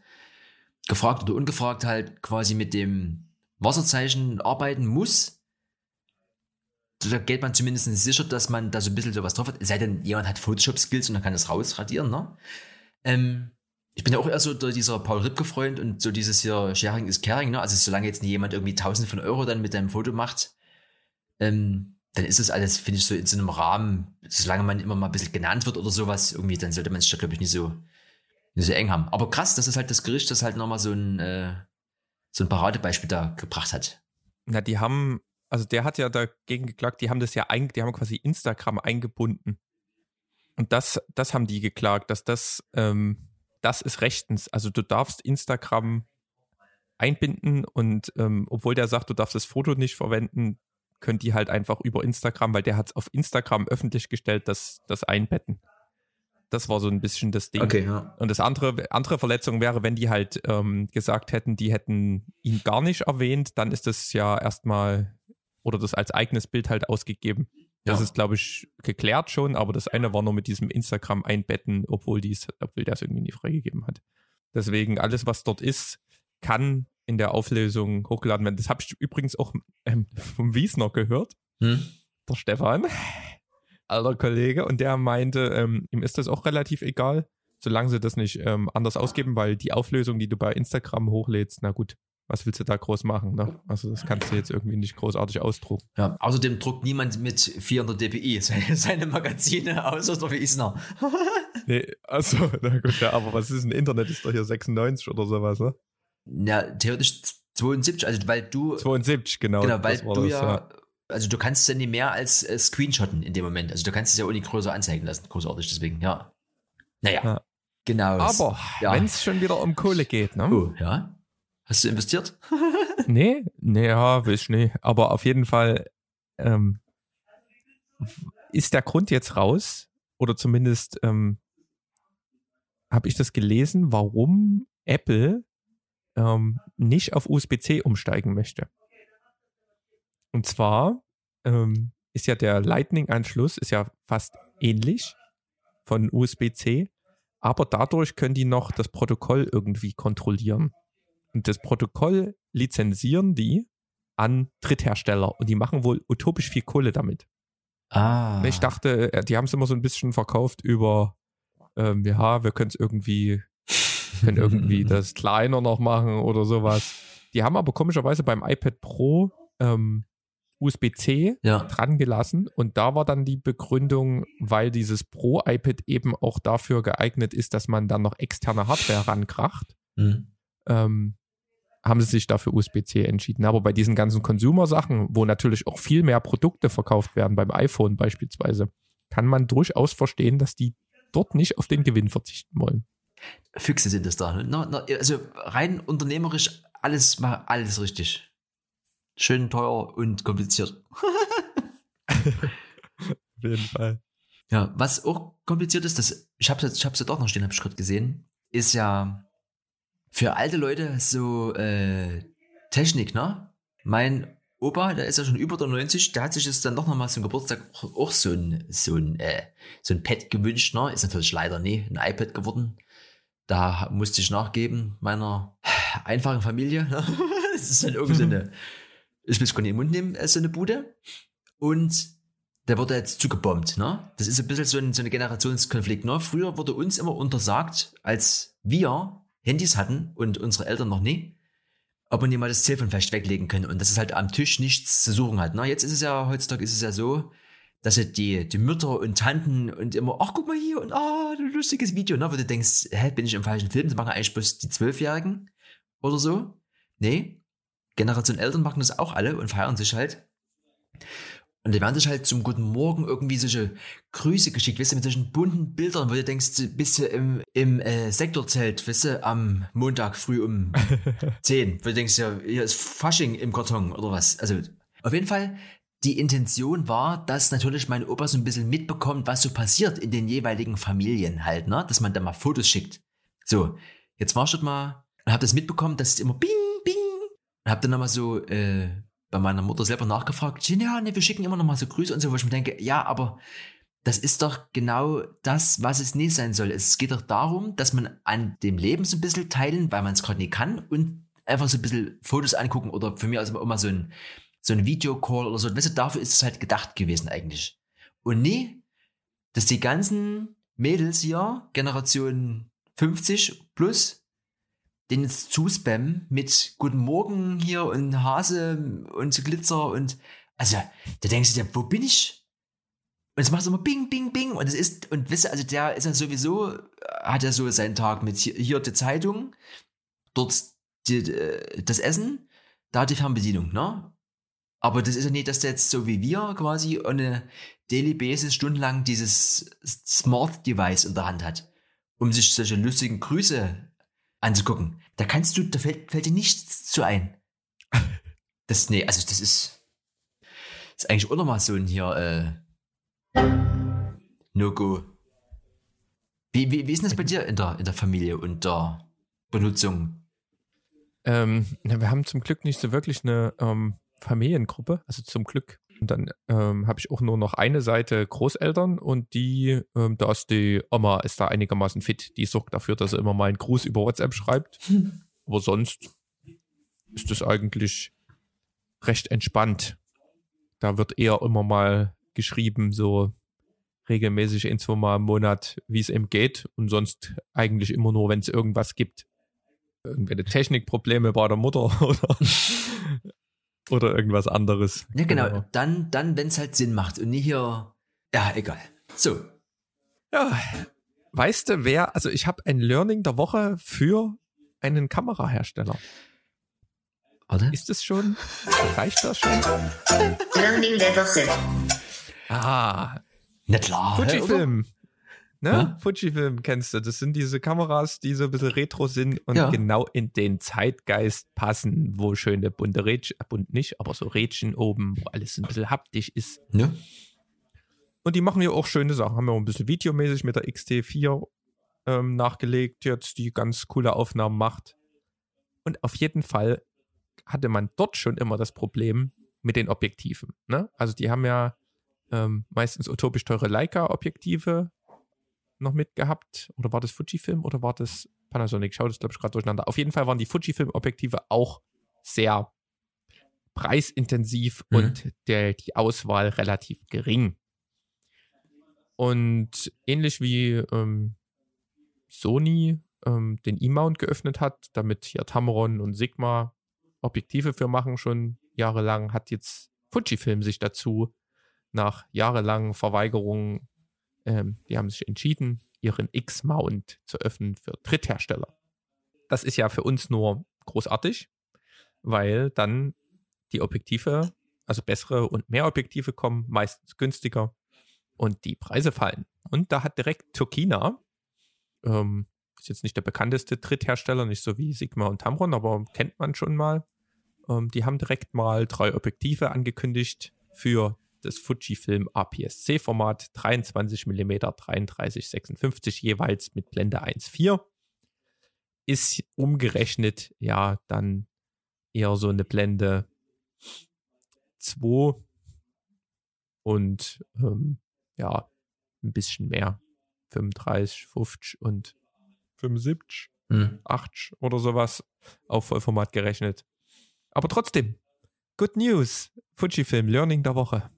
[SPEAKER 1] gefragt oder ungefragt halt quasi mit dem Wasserzeichen arbeiten muss da geht man zumindest sicher, dass man da so ein bisschen sowas drauf hat. Sei denn, jemand hat Photoshop-Skills und dann kann das rausradieren, ne? Ähm, ich bin ja auch eher so dieser Paul Ripke-Freund und so dieses hier Sharing is Caring, ne? Also solange jetzt nicht jemand irgendwie tausende von Euro dann mit deinem Foto macht, ähm, dann ist das alles, finde ich, so in so einem Rahmen, solange man immer mal ein bisschen genannt wird oder sowas, irgendwie, dann sollte man es, glaube ich, nicht so, nicht so eng haben. Aber krass, dass es halt das Gericht, das halt nochmal so ein, äh, so ein Paradebeispiel da gebracht hat.
[SPEAKER 2] Na, die haben also der hat ja dagegen geklagt, die haben das ja ein, die haben quasi Instagram eingebunden. Und das, das haben die geklagt, dass das, ähm, das ist rechtens. Also du darfst Instagram einbinden und ähm, obwohl der sagt, du darfst das Foto nicht verwenden, können die halt einfach über Instagram, weil der hat es auf Instagram öffentlich gestellt, das, das einbetten. Das war so ein bisschen das Ding.
[SPEAKER 1] Okay, ja.
[SPEAKER 2] Und das andere, andere Verletzung wäre, wenn die halt ähm, gesagt hätten, die hätten ihn gar nicht erwähnt, dann ist das ja erstmal oder das als eigenes Bild halt ausgegeben. Das ja. ist, glaube ich, geklärt schon, aber das eine war nur mit diesem Instagram einbetten, obwohl dies, obwohl der es irgendwie nie freigegeben hat. Deswegen, alles, was dort ist, kann in der Auflösung hochgeladen werden. Das habe ich übrigens auch ähm, vom Wiesner gehört. Hm? Der Stefan, alter Kollege, und der meinte, ähm, ihm ist das auch relativ egal, solange sie das nicht ähm, anders ausgeben, weil die Auflösung, die du bei Instagram hochlädst, na gut, was willst du da groß machen? Ne? Also das kannst du jetzt irgendwie nicht großartig ausdrucken.
[SPEAKER 1] Ja, außerdem druckt niemand mit 400 dpi seine, Magazine, außer der Wiesner.
[SPEAKER 2] nee, also, na gut, ja, aber was ist ein Internet? Ist doch hier 96 oder sowas, ne?
[SPEAKER 1] Ja, theoretisch 72, also weil du...
[SPEAKER 2] 72, genau.
[SPEAKER 1] Genau, weil du das, ja, ja, also du kannst es ja nicht mehr als äh, screenshotten in dem Moment. Also du kannst es ja nicht größer anzeigen lassen, großartig, deswegen, ja. Naja, ja. genau.
[SPEAKER 2] Aber ja. wenn es schon wieder um Kohle geht, ne?
[SPEAKER 1] Oh, ja. Hast du investiert?
[SPEAKER 2] nee, nee, ja, ich nicht. Aber auf jeden Fall ähm, ist der Grund jetzt raus, oder zumindest ähm, habe ich das gelesen, warum Apple ähm, nicht auf USB-C umsteigen möchte. Und zwar ähm, ist ja der Lightning-Anschluss ist ja fast ähnlich von USB-C, aber dadurch können die noch das Protokoll irgendwie kontrollieren. Und das Protokoll lizenzieren die an Dritthersteller und die machen wohl utopisch viel Kohle damit.
[SPEAKER 1] Ah.
[SPEAKER 2] Ich dachte, äh, die haben es immer so ein bisschen verkauft über, ähm, ja, wir können es irgendwie, können irgendwie das kleiner noch machen oder sowas. Die haben aber komischerweise beim iPad Pro ähm, USB-C ja. dran gelassen und da war dann die Begründung, weil dieses Pro-iPad eben auch dafür geeignet ist, dass man dann noch externe Hardware rankracht. Mhm. Ähm, haben sie sich dafür USB-C entschieden. Aber bei diesen ganzen Consumer-Sachen, wo natürlich auch viel mehr Produkte verkauft werden, beim iPhone beispielsweise, kann man durchaus verstehen, dass die dort nicht auf den Gewinn verzichten wollen.
[SPEAKER 1] Füchse sind es da. Also rein unternehmerisch alles, alles richtig. Schön teuer und kompliziert.
[SPEAKER 2] Auf jeden Fall.
[SPEAKER 1] Ja, was auch kompliziert ist, das, ich habe es ich hab's ja doch noch stehen, habe ich gerade gesehen, ist ja für alte Leute so äh, Technik, ne? Mein Opa, der ist ja schon über der 90, der hat sich jetzt dann doch nochmal zum Geburtstag auch so ein, so ein, äh, so ein Pad gewünscht, ne? Ist natürlich leider nie ein iPad geworden. Da musste ich nachgeben, meiner einfachen Familie. Ne? das ist dann irgendwie so eine, ich will es gar nicht im Mund nehmen, äh, so eine Bude. Und der wurde jetzt zugebombt, ne? Das ist ein bisschen so ein, so ein Generationskonflikt, ne? Früher wurde uns immer untersagt, als wir Handys hatten und unsere Eltern noch nie, ob man mal das Telefon vielleicht weglegen können und dass es halt am Tisch nichts zu suchen hat. Ne? Jetzt ist es ja, heutzutage ist es ja so, dass die, die Mütter und Tanten und immer, ach, guck mal hier und ah, ein lustiges Video, ne? Wo du denkst, hä, bin ich im falschen Film? Das machen eigentlich bloß die Zwölfjährigen oder so. Nee, Generation Eltern machen das auch alle und feiern sich halt. Und die werden sich halt zum guten Morgen irgendwie solche Grüße geschickt, weißt du, mit solchen bunten Bildern, wo du denkst, bist du im, im äh, Sektorzelt, weißt du, am Montag früh um 10, wo du denkst, ja, hier ist Fasching im Karton oder was. Also, auf jeden Fall, die Intention war, dass natürlich mein Opa so ein bisschen mitbekommt, was so passiert in den jeweiligen Familien halt, ne, dass man da mal Fotos schickt. So, jetzt war schon mal und hab das mitbekommen, dass es immer bing, bing und hab dann nochmal so, äh, bei meiner Mutter selber nachgefragt, ja, nee, wir schicken immer noch mal so Grüße und so, wo ich mir denke, ja, aber das ist doch genau das, was es nie sein soll. Es geht doch darum, dass man an dem Leben so ein bisschen teilen, weil man es gerade nicht kann und einfach so ein bisschen Fotos angucken oder für mich also immer so ein, so ein Videocall oder so. Weißt du, dafür ist es halt gedacht gewesen eigentlich. Und nie, dass die ganzen Mädels hier, Generation 50 plus, den jetzt zuspammen mit Guten Morgen hier und Hase und Glitzer und also da denkst du dir, wo bin ich? Und es macht immer Bing, Bing, Bing und es ist, und wisst ihr, also der ist ja sowieso, hat ja so seinen Tag mit hier, hier die Zeitung, dort die, äh, das Essen, da die Fernbedienung, ne? Aber das ist ja nicht, dass der jetzt so wie wir quasi eine Daily Basis stundenlang dieses Smart Device in der Hand hat, um sich solche lustigen Grüße anzugucken. Da kannst du, da fällt, fällt dir nichts zu ein. Das, nee, also das ist, ist eigentlich auch nochmal so ein hier, äh, No-Go. Wie, wie, wie ist das bei dir in der, in der Familie und der Benutzung?
[SPEAKER 2] Ähm, wir haben zum Glück nicht so wirklich eine ähm, Familiengruppe, also zum Glück. Und dann ähm, habe ich auch nur noch eine Seite Großeltern und die, ähm, da ist die Oma ist da einigermaßen fit. Die sorgt dafür, dass er immer mal einen Gruß über WhatsApp schreibt. Aber sonst ist es eigentlich recht entspannt. Da wird eher immer mal geschrieben, so regelmäßig ein, zwei Mal im Monat, wie es ihm geht. Und sonst eigentlich immer nur, wenn es irgendwas gibt. Irgendwelche Technikprobleme bei der Mutter oder oder irgendwas anderes.
[SPEAKER 1] Ja, genau. genau. Dann, dann wenn es halt Sinn macht und nicht hier. Ja, egal. So.
[SPEAKER 2] Ja. Weißt du, wer, also ich habe ein Learning der Woche für einen Kamerahersteller.
[SPEAKER 1] Warte.
[SPEAKER 2] Ist das schon? Reicht das schon?
[SPEAKER 3] Learning der Woche.
[SPEAKER 2] Ah.
[SPEAKER 1] Na klar.
[SPEAKER 2] Fujifilm. Ne? Ja? Fujifilm kennst du. Das sind diese Kameras, die so ein bisschen retro sind und ja. genau in den Zeitgeist passen, wo schöne bunte Rädchen, bunt nicht, aber so Rädchen oben, wo alles ein bisschen haptisch ist.
[SPEAKER 1] Ja.
[SPEAKER 2] Und die machen ja auch schöne Sachen. Haben ja auch ein bisschen videomäßig mit der XT4 ähm, nachgelegt, jetzt die ganz coole Aufnahmen macht. Und auf jeden Fall hatte man dort schon immer das Problem mit den Objektiven. Ne? Also die haben ja ähm, meistens utopisch teure Leica-Objektive noch mitgehabt. Oder war das Fujifilm oder war das Panasonic? Ich schaue das, glaube ich, gerade durcheinander. Auf jeden Fall waren die Fujifilm-Objektive auch sehr preisintensiv mhm. und der, die Auswahl relativ gering. Und ähnlich wie ähm, Sony ähm, den E-Mount geöffnet hat, damit hier Tamron und Sigma Objektive für machen, schon jahrelang, hat jetzt Fujifilm sich dazu nach jahrelangen Verweigerungen ähm, die haben sich entschieden, ihren X-Mount zu öffnen für Dritthersteller. Das ist ja für uns nur großartig, weil dann die Objektive, also bessere und mehr Objektive kommen, meistens günstiger und die Preise fallen. Und da hat direkt Turkina, ähm, Ist jetzt nicht der bekannteste Dritthersteller, nicht so wie Sigma und Tamron, aber kennt man schon mal. Ähm, die haben direkt mal drei Objektive angekündigt für das Fujifilm APS-C-Format 23 mm 33 56 jeweils mit Blende 1.4 ist umgerechnet ja dann eher so eine Blende 2 und ähm, ja, ein bisschen mehr. 35, 50 und 75, hm. 80 oder sowas auf Vollformat gerechnet. Aber trotzdem, good news. Fujifilm, Learning der Woche.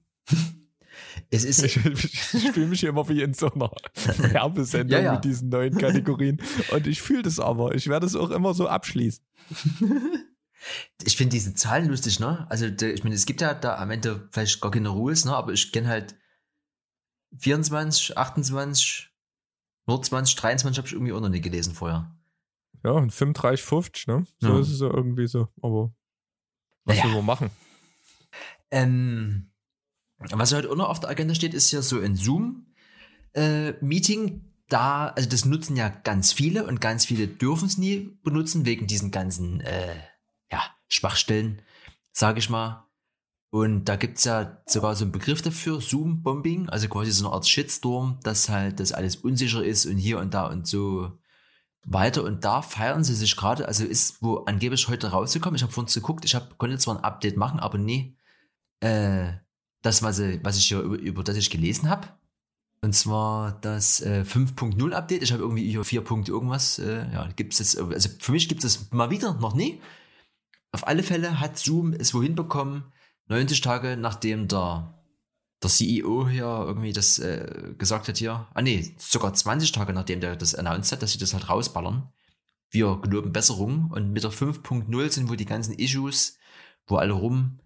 [SPEAKER 1] Es ist
[SPEAKER 2] ich, ich, fühle mich immer wie in so einer Werbesendung ja, ja. mit diesen neuen Kategorien. Und ich fühle das aber. Ich werde es auch immer so abschließen.
[SPEAKER 1] Ich finde diese Zahlen lustig, ne? Also, ich meine, es gibt ja da am Ende vielleicht gar keine Rules, ne? Aber ich kenne halt 24, 28, nur 20, 23 habe ich irgendwie auch noch nie gelesen vorher.
[SPEAKER 2] Ja, und 35, 50, ne? So ja. ist es ja irgendwie so. Aber was naja. wir machen?
[SPEAKER 1] Ähm, was heute auch noch auf der Agenda steht, ist ja so ein Zoom-Meeting. Äh, da, also das nutzen ja ganz viele und ganz viele dürfen es nie benutzen wegen diesen ganzen äh, ja, Schwachstellen, sage ich mal. Und da gibt es ja sogar so einen Begriff dafür, Zoom-Bombing, also quasi so eine Art Shitstorm, dass halt das alles unsicher ist und hier und da und so weiter. Und da feiern sie sich gerade, also ist wo angeblich heute rausgekommen. Ich habe vorhin geguckt, ich hab, konnte zwar ein Update machen, aber nee, äh, das, was, was ich hier über, über das ich gelesen habe. Und zwar das äh, 5.0 Update. Ich habe irgendwie hier 4. irgendwas. Äh, ja, gibt es jetzt, also für mich gibt es mal wieder, noch nie. Auf alle Fälle hat Zoom es wohin bekommen, 90 Tage nachdem der, der CEO hier irgendwie das äh, gesagt hat hier, ah nee, sogar 20 Tage nachdem der das announced hat, dass sie das halt rausballern. Wir geloben Besserung und mit der 5.0 sind wohl die ganzen Issues, wo alle rum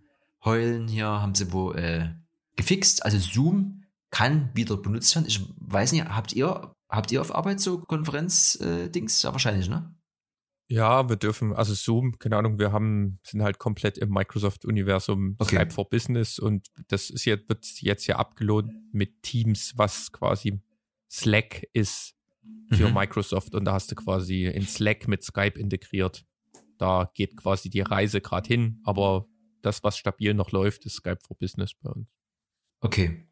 [SPEAKER 1] heulen. Hier haben sie wo äh, gefixt. Also Zoom kann wieder benutzt werden. Ich weiß nicht, habt ihr, habt ihr auf Arbeit so Konferenz-Dings? Äh, ja, wahrscheinlich, ne?
[SPEAKER 2] Ja, wir dürfen, also Zoom, keine Ahnung, wir haben, sind halt komplett im Microsoft-Universum okay. Skype for Business und das ist jetzt, wird jetzt ja abgelohnt mit Teams, was quasi Slack ist für mhm. Microsoft und da hast du quasi in Slack mit Skype integriert. Da geht quasi die Reise gerade hin, aber das, was stabil noch läuft, ist Skype for Business bei uns.
[SPEAKER 1] Okay.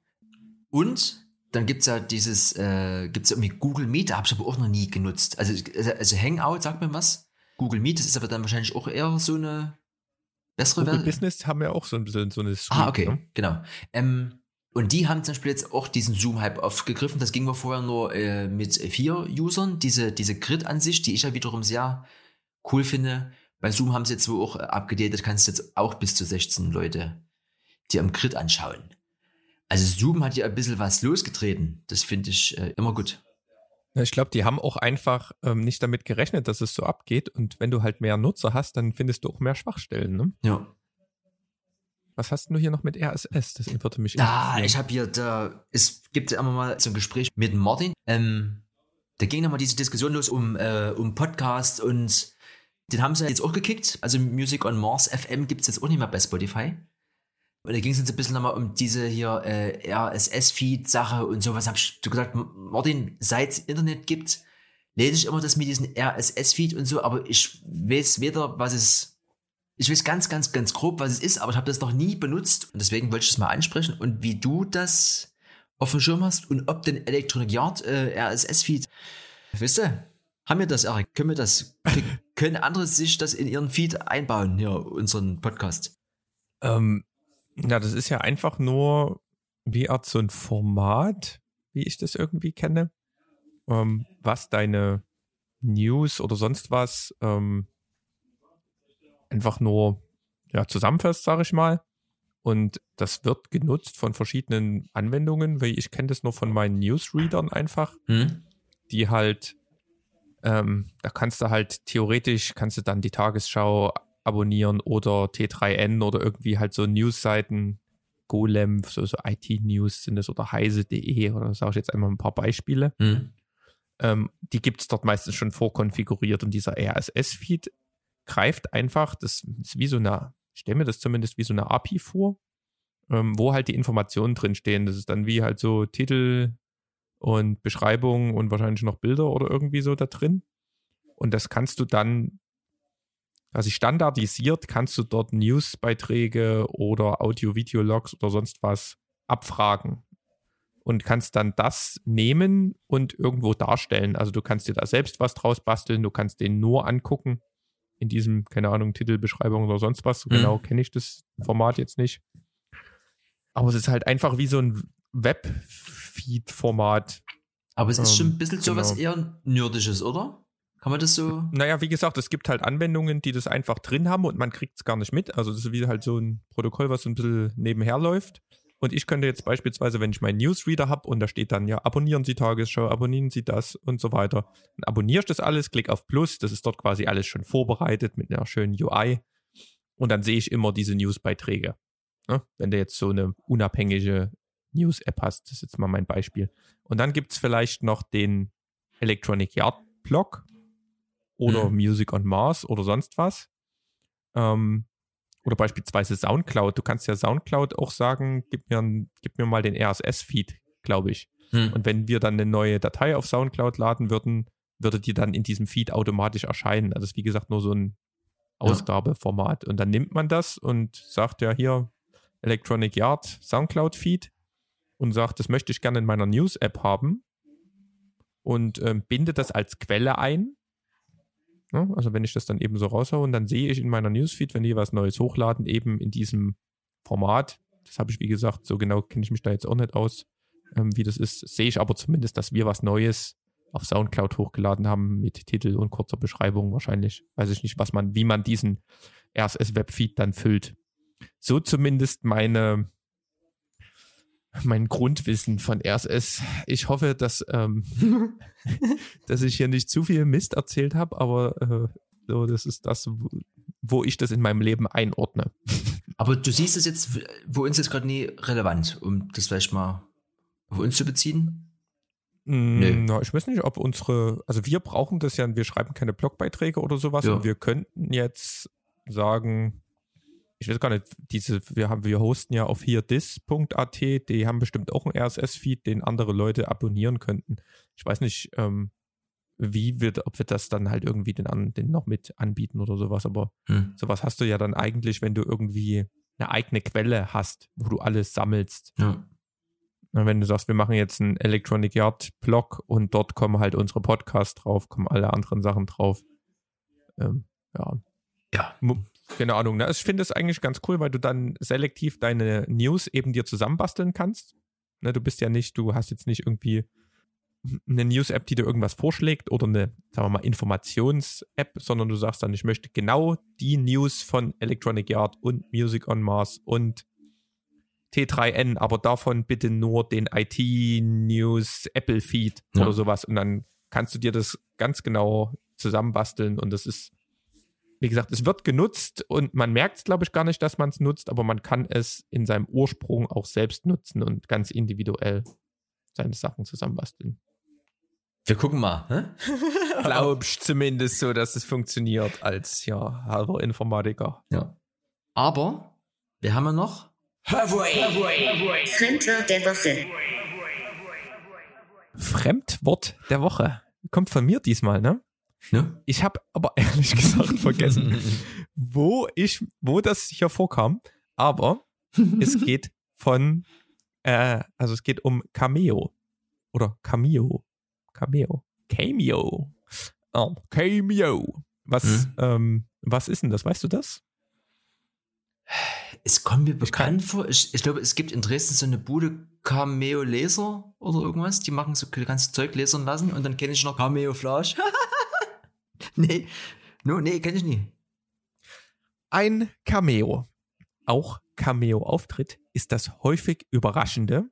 [SPEAKER 1] Und dann gibt es ja dieses, äh, gibt es irgendwie Google Meet, da habe ich aber auch noch nie genutzt. Also, also, also Hangout, sagt mir was. Google Meet, das ist aber dann wahrscheinlich auch eher so eine bessere
[SPEAKER 2] Google Welt. Business haben ja auch so ein bisschen so eine
[SPEAKER 1] Suite, Ah, okay, ne? genau. Ähm, und die haben zum Beispiel jetzt auch diesen Zoom-Hype aufgegriffen. Das ging wir vorher nur äh, mit vier Usern. Diese, diese Grid-Ansicht, die ich ja wiederum sehr cool finde. Bei Zoom haben sie jetzt wohl auch äh, abgedatet, kannst du jetzt auch bis zu 16 Leute dir am Grid anschauen. Also Zoom hat ja ein bisschen was losgetreten. Das finde ich äh, immer gut.
[SPEAKER 2] Ja, ich glaube, die haben auch einfach ähm, nicht damit gerechnet, dass es so abgeht. Und wenn du halt mehr Nutzer hast, dann findest du auch mehr Schwachstellen. Ne?
[SPEAKER 1] Ja.
[SPEAKER 2] Was hast du hier noch mit RSS? Das würde mich
[SPEAKER 1] Ah, ich habe hier, da, es gibt ja immer mal so ein Gespräch mit Martin. Ähm, da ging nochmal diese Diskussion los um, äh, um Podcast und den haben sie jetzt auch gekickt. Also Music on Mars FM gibt es jetzt auch nicht mehr bei Spotify. Und da ging es jetzt ein bisschen nochmal um diese hier äh, RSS-Feed-Sache und sowas. Hab ich gesagt, Martin, seit es Internet gibt, lese ich immer das mit diesem RSS-Feed und so, aber ich weiß weder, was es. Ich weiß ganz, ganz, ganz grob, was es ist, aber ich habe das noch nie benutzt und deswegen wollte ich das mal ansprechen und wie du das auf dem Schirm hast und ob den Electronic Yard äh, RSS-Feed, wisst ihr, haben wir das, Erik? Können wir das? Können andere sich das in ihren Feed einbauen, hier, unseren Podcast?
[SPEAKER 2] Ähm, ja, das ist ja einfach nur wie Art so ein Format, wie ich das irgendwie kenne, ähm, was deine News oder sonst was ähm, einfach nur ja, zusammenfasst, sage ich mal. Und das wird genutzt von verschiedenen Anwendungen, weil ich kenne das nur von meinen Newsreadern einfach, hm? die halt ähm, da kannst du halt theoretisch, kannst du dann die Tagesschau abonnieren oder T3N oder irgendwie halt so Newsseiten, Golem, so, so IT-News sind es oder heise.de oder sage ich jetzt einmal ein paar Beispiele. Mhm. Ähm, die gibt es dort meistens schon vorkonfiguriert und dieser RSS-Feed greift einfach, das ist wie so eine, ich stelle mir das zumindest wie so eine API vor, ähm, wo halt die Informationen drinstehen. Das ist dann wie halt so Titel, und Beschreibungen und wahrscheinlich noch Bilder oder irgendwie so da drin. Und das kannst du dann quasi standardisiert, kannst du dort Newsbeiträge oder Audio-Video-Logs oder sonst was abfragen und kannst dann das nehmen und irgendwo darstellen. Also du kannst dir da selbst was draus basteln, du kannst den nur angucken in diesem, keine Ahnung, Titelbeschreibung oder sonst was. Mhm. Genau kenne ich das Format jetzt nicht. Aber es ist halt einfach wie so ein Web-Feed-Format.
[SPEAKER 1] Aber es ist ähm, schon ein bisschen so genau. was eher Nerdisches, oder? Kann man das so?
[SPEAKER 2] Naja, wie gesagt, es gibt halt Anwendungen, die das einfach drin haben und man kriegt es gar nicht mit. Also das ist wie halt so ein Protokoll, was so ein bisschen nebenher läuft. Und ich könnte jetzt beispielsweise, wenn ich meinen Newsreader habe und da steht dann ja, abonnieren Sie Tagesschau, abonnieren Sie das und so weiter, dann abonniere ich das alles, klick auf Plus, das ist dort quasi alles schon vorbereitet mit einer schönen UI und dann sehe ich immer diese Newsbeiträge. Ja, wenn du jetzt so eine unabhängige News-App hast, das ist jetzt mal mein Beispiel. Und dann gibt es vielleicht noch den Electronic Yard Blog oder mhm. Music on Mars oder sonst was. Ähm, oder beispielsweise Soundcloud. Du kannst ja Soundcloud auch sagen, gib mir, gib mir mal den RSS-Feed, glaube ich. Hm. Und wenn wir dann eine neue Datei auf Soundcloud laden würden, würde die dann in diesem Feed automatisch erscheinen. Also das ist wie gesagt nur so ein Ausgabeformat. Und dann nimmt man das und sagt ja hier Electronic Yard Soundcloud-Feed und sagt, das möchte ich gerne in meiner News-App haben und ähm, binde das als Quelle ein Ne? Also wenn ich das dann eben so raushaue und dann sehe ich in meiner Newsfeed, wenn die was Neues hochladen, eben in diesem Format. Das habe ich, wie gesagt, so genau kenne ich mich da jetzt auch nicht aus, ähm, wie das ist. Sehe ich aber zumindest, dass wir was Neues auf Soundcloud hochgeladen haben mit Titel und kurzer Beschreibung wahrscheinlich. Weiß ich nicht, was man, wie man diesen RSS-Webfeed dann füllt. So zumindest meine mein Grundwissen von RSS. Ich hoffe, dass, ähm, dass ich hier nicht zu viel Mist erzählt habe, aber äh, so, das ist das, wo ich das in meinem Leben einordne.
[SPEAKER 1] Aber du siehst es jetzt wo uns jetzt gerade nie relevant, um das vielleicht mal auf uns zu beziehen?
[SPEAKER 2] Mm, nee. Na, ich weiß nicht, ob unsere, also wir brauchen das ja, wir schreiben keine Blogbeiträge oder sowas ja. und wir könnten jetzt sagen, ich weiß gar nicht, diese, wir haben, wir hosten ja auf hier dis.at, die haben bestimmt auch einen RSS-Feed, den andere Leute abonnieren könnten. Ich weiß nicht, ähm, wie wird, ob wir das dann halt irgendwie den, an, den noch mit anbieten oder sowas, aber hm. sowas hast du ja dann eigentlich, wenn du irgendwie eine eigene Quelle hast, wo du alles sammelst. Ja. Wenn du sagst, wir machen jetzt einen Electronic Yard Blog und dort kommen halt unsere Podcasts drauf, kommen alle anderen Sachen drauf. Ähm, ja. Ja. Keine Ahnung. Ne? Ich finde es eigentlich ganz cool, weil du dann selektiv deine News eben dir zusammenbasteln kannst. Ne, du bist ja nicht, du hast jetzt nicht irgendwie eine News-App, die dir irgendwas vorschlägt oder eine, sagen wir mal, Informations-App, sondern du sagst dann, ich möchte genau die News von Electronic Yard und Music on Mars und T3N, aber davon bitte nur den IT-News Apple-Feed ja. oder sowas. Und dann kannst du dir das ganz genau zusammenbasteln und das ist wie gesagt, es wird genutzt und man merkt es, glaube ich, gar nicht, dass man es nutzt, aber man kann es in seinem Ursprung auch selbst nutzen und ganz individuell seine Sachen zusammenbasteln.
[SPEAKER 1] Wir gucken mal.
[SPEAKER 2] Hä? Glaubst zumindest so, dass es funktioniert als ja halber Informatiker.
[SPEAKER 1] Ja. Aber wir haben ja noch
[SPEAKER 3] Fremdwort der Woche.
[SPEAKER 2] Fremdwort der Woche. Kommt von mir diesmal, ne? Ne? Ich habe aber ehrlich gesagt vergessen, wo ich, wo das hier vorkam. Aber es geht von, äh, also es geht um Cameo oder Cameo, Cameo, Cameo, oh, Cameo. Was, hm? ähm, was ist denn das? Weißt du das?
[SPEAKER 1] Es kommt mir bekannt vor. Ich, ich, glaube, es gibt in Dresden so eine Bude Cameo Laser oder irgendwas. Die machen so ganze Zeug lasern lassen und dann kenne ich noch Cameo Flash. nee, no, nee, kenne ich nie.
[SPEAKER 2] Ein Cameo, auch Cameo-Auftritt, ist das häufig überraschende,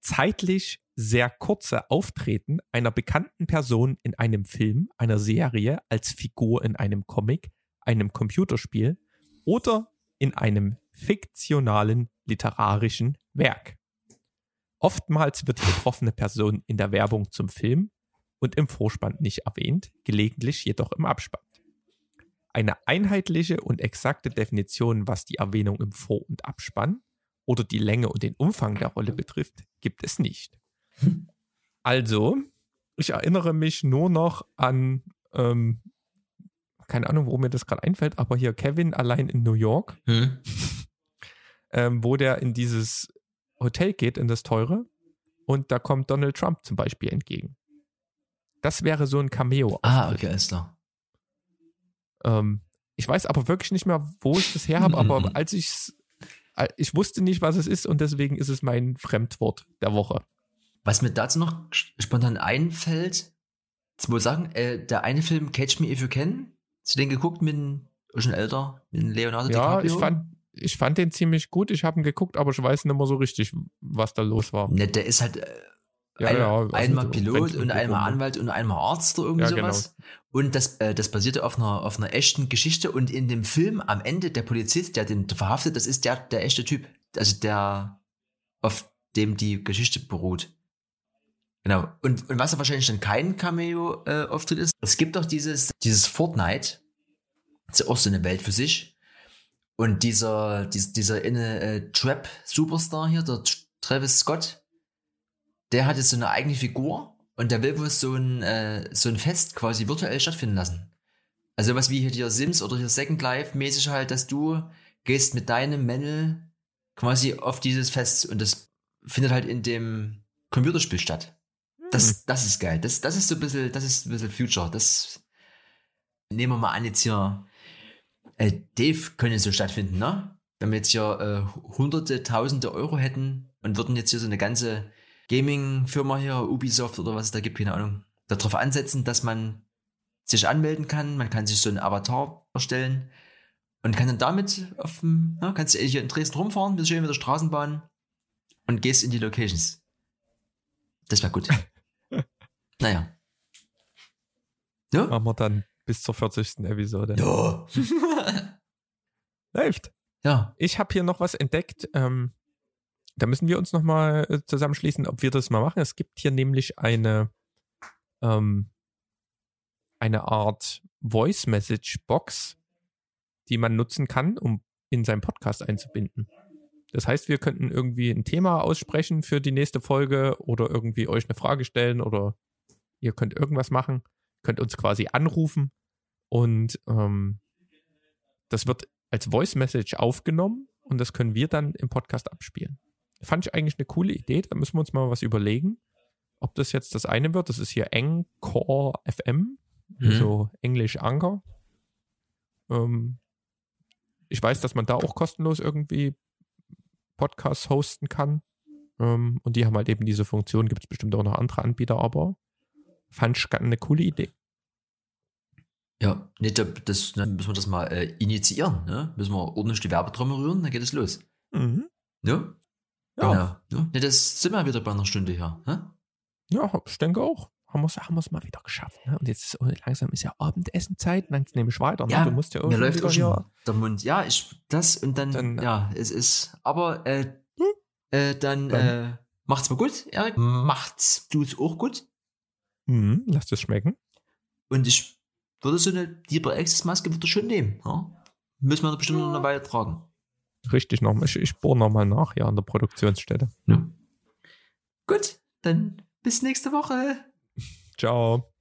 [SPEAKER 2] zeitlich sehr kurze Auftreten einer bekannten Person in einem Film, einer Serie, als Figur in einem Comic, einem Computerspiel oder in einem fiktionalen literarischen Werk. Oftmals wird die betroffene Person in der Werbung zum Film und im Vorspann nicht erwähnt, gelegentlich jedoch im Abspann. Eine einheitliche und exakte Definition, was die Erwähnung im Vor- und Abspann oder die Länge und den Umfang der Rolle betrifft, gibt es nicht. Also, ich erinnere mich nur noch an ähm, keine Ahnung, wo mir das gerade einfällt, aber hier Kevin allein in New York, hm. ähm, wo der in dieses Hotel geht, in das teure, und da kommt Donald Trump zum Beispiel entgegen. Das wäre so ein Cameo.
[SPEAKER 1] Ah, okay, ist
[SPEAKER 2] da. Ähm, ich weiß aber wirklich nicht mehr, wo ich das her habe, aber als ich ich wusste nicht, was es ist und deswegen ist es mein Fremdwort der Woche.
[SPEAKER 1] Was mir dazu noch spontan einfällt, zwei Sachen. Äh, der eine Film Catch Me If You Can, hast du den geguckt mit schon älter, mit Leonardo
[SPEAKER 2] ja, DiCaprio? Ja, ich fand, ich fand den ziemlich gut. Ich habe ihn geguckt, aber ich weiß nicht mehr so richtig, was da los war.
[SPEAKER 1] Ne, der ist halt äh, ja, ein, ja, einmal Pilot und einmal Anwalt und einmal Arzt oder irgendwie ja, sowas. Genau. Und das, äh, das basierte auf einer, auf einer echten Geschichte. Und in dem Film am Ende der Polizist, der den verhaftet, das ist der, der echte Typ. Also der, auf dem die Geschichte beruht. Genau. Und, und was ja wahrscheinlich dann kein Cameo-Auftritt äh, ist, es gibt doch dieses, dieses Fortnite. Das ist auch so eine Welt für sich. Und dieser, dieser, dieser inne äh, Trap-Superstar hier, der Travis Scott, der hat jetzt so eine eigene Figur und der will wohl so ein, äh, so ein Fest quasi virtuell stattfinden lassen. Also was wie hier dir Sims oder hier Second Life mäßig halt, dass du gehst mit deinem Männel quasi auf dieses Fest und das findet halt in dem Computerspiel statt. Das, mhm. das ist geil. Das, das ist so ein bisschen, das ist ein bisschen Future. Das nehmen wir mal an, jetzt hier äh, Dave könnte so stattfinden, ne? Wenn wir jetzt hier äh, hunderte, tausende Euro hätten und würden jetzt hier so eine ganze Gaming-Firma hier, Ubisoft oder was es da gibt, keine Ahnung, darauf ansetzen, dass man sich anmelden kann, man kann sich so einen Avatar erstellen und kann dann damit auf dem, ja, kannst du hier in Dresden rumfahren, bist schön mit der Straßenbahn und gehst in die Locations. Das wäre gut. naja.
[SPEAKER 2] Ja? Machen wir dann bis zur 40. Episode. Ja. Läuft. Ja. Ich habe hier noch was entdeckt. Ähm, da müssen wir uns nochmal äh, zusammenschließen, ob wir das mal machen. Es gibt hier nämlich eine, ähm, eine Art Voice Message Box, die man nutzen kann, um in seinen Podcast einzubinden. Das heißt, wir könnten irgendwie ein Thema aussprechen für die nächste Folge oder irgendwie euch eine Frage stellen oder ihr könnt irgendwas machen, könnt uns quasi anrufen und ähm, das wird als Voice Message aufgenommen und das können wir dann im Podcast abspielen. Fand ich eigentlich eine coole Idee. Da müssen wir uns mal was überlegen, ob das jetzt das eine wird. Das ist hier Encore FM, mhm. so Englisch Anker. Ähm, ich weiß, dass man da auch kostenlos irgendwie Podcasts hosten kann. Ähm, und die haben halt eben diese Funktion. Gibt es bestimmt auch noch andere Anbieter, aber fand ich eine coole Idee.
[SPEAKER 1] Ja, nee, das, dann müssen wir das mal äh, initiieren. Ne? Müssen wir ordentlich die Werbetrommel rühren, dann geht es los. Mhm. Ja? Ja. Genau. Ja, das sind wir wieder bei einer Stunde her. Ne?
[SPEAKER 2] Ja, ich denke auch. Haben wir haben es mal wieder geschafft. Ne? Und jetzt ist oh, langsam ist ja Abendessenzeit, dann nehme ich weiter. Ne?
[SPEAKER 1] Ja, du musst ja mir läuft auch schon der Mund. Ja, ich das und dann, dann ja, es ist. Aber äh, hm? äh, dann, dann. Äh, macht's mal gut, Erik. Macht's du's auch gut.
[SPEAKER 2] Mhm, lass es schmecken.
[SPEAKER 1] Und ich würde so eine Deeper Access Maske wieder schon nehmen. Ja? Müssen wir bestimmt noch eine Weile tragen
[SPEAKER 2] richtig noch. Ich, ich bohre nochmal nach, ja, an der Produktionsstätte. Ja.
[SPEAKER 1] Gut, dann bis nächste Woche.
[SPEAKER 2] Ciao.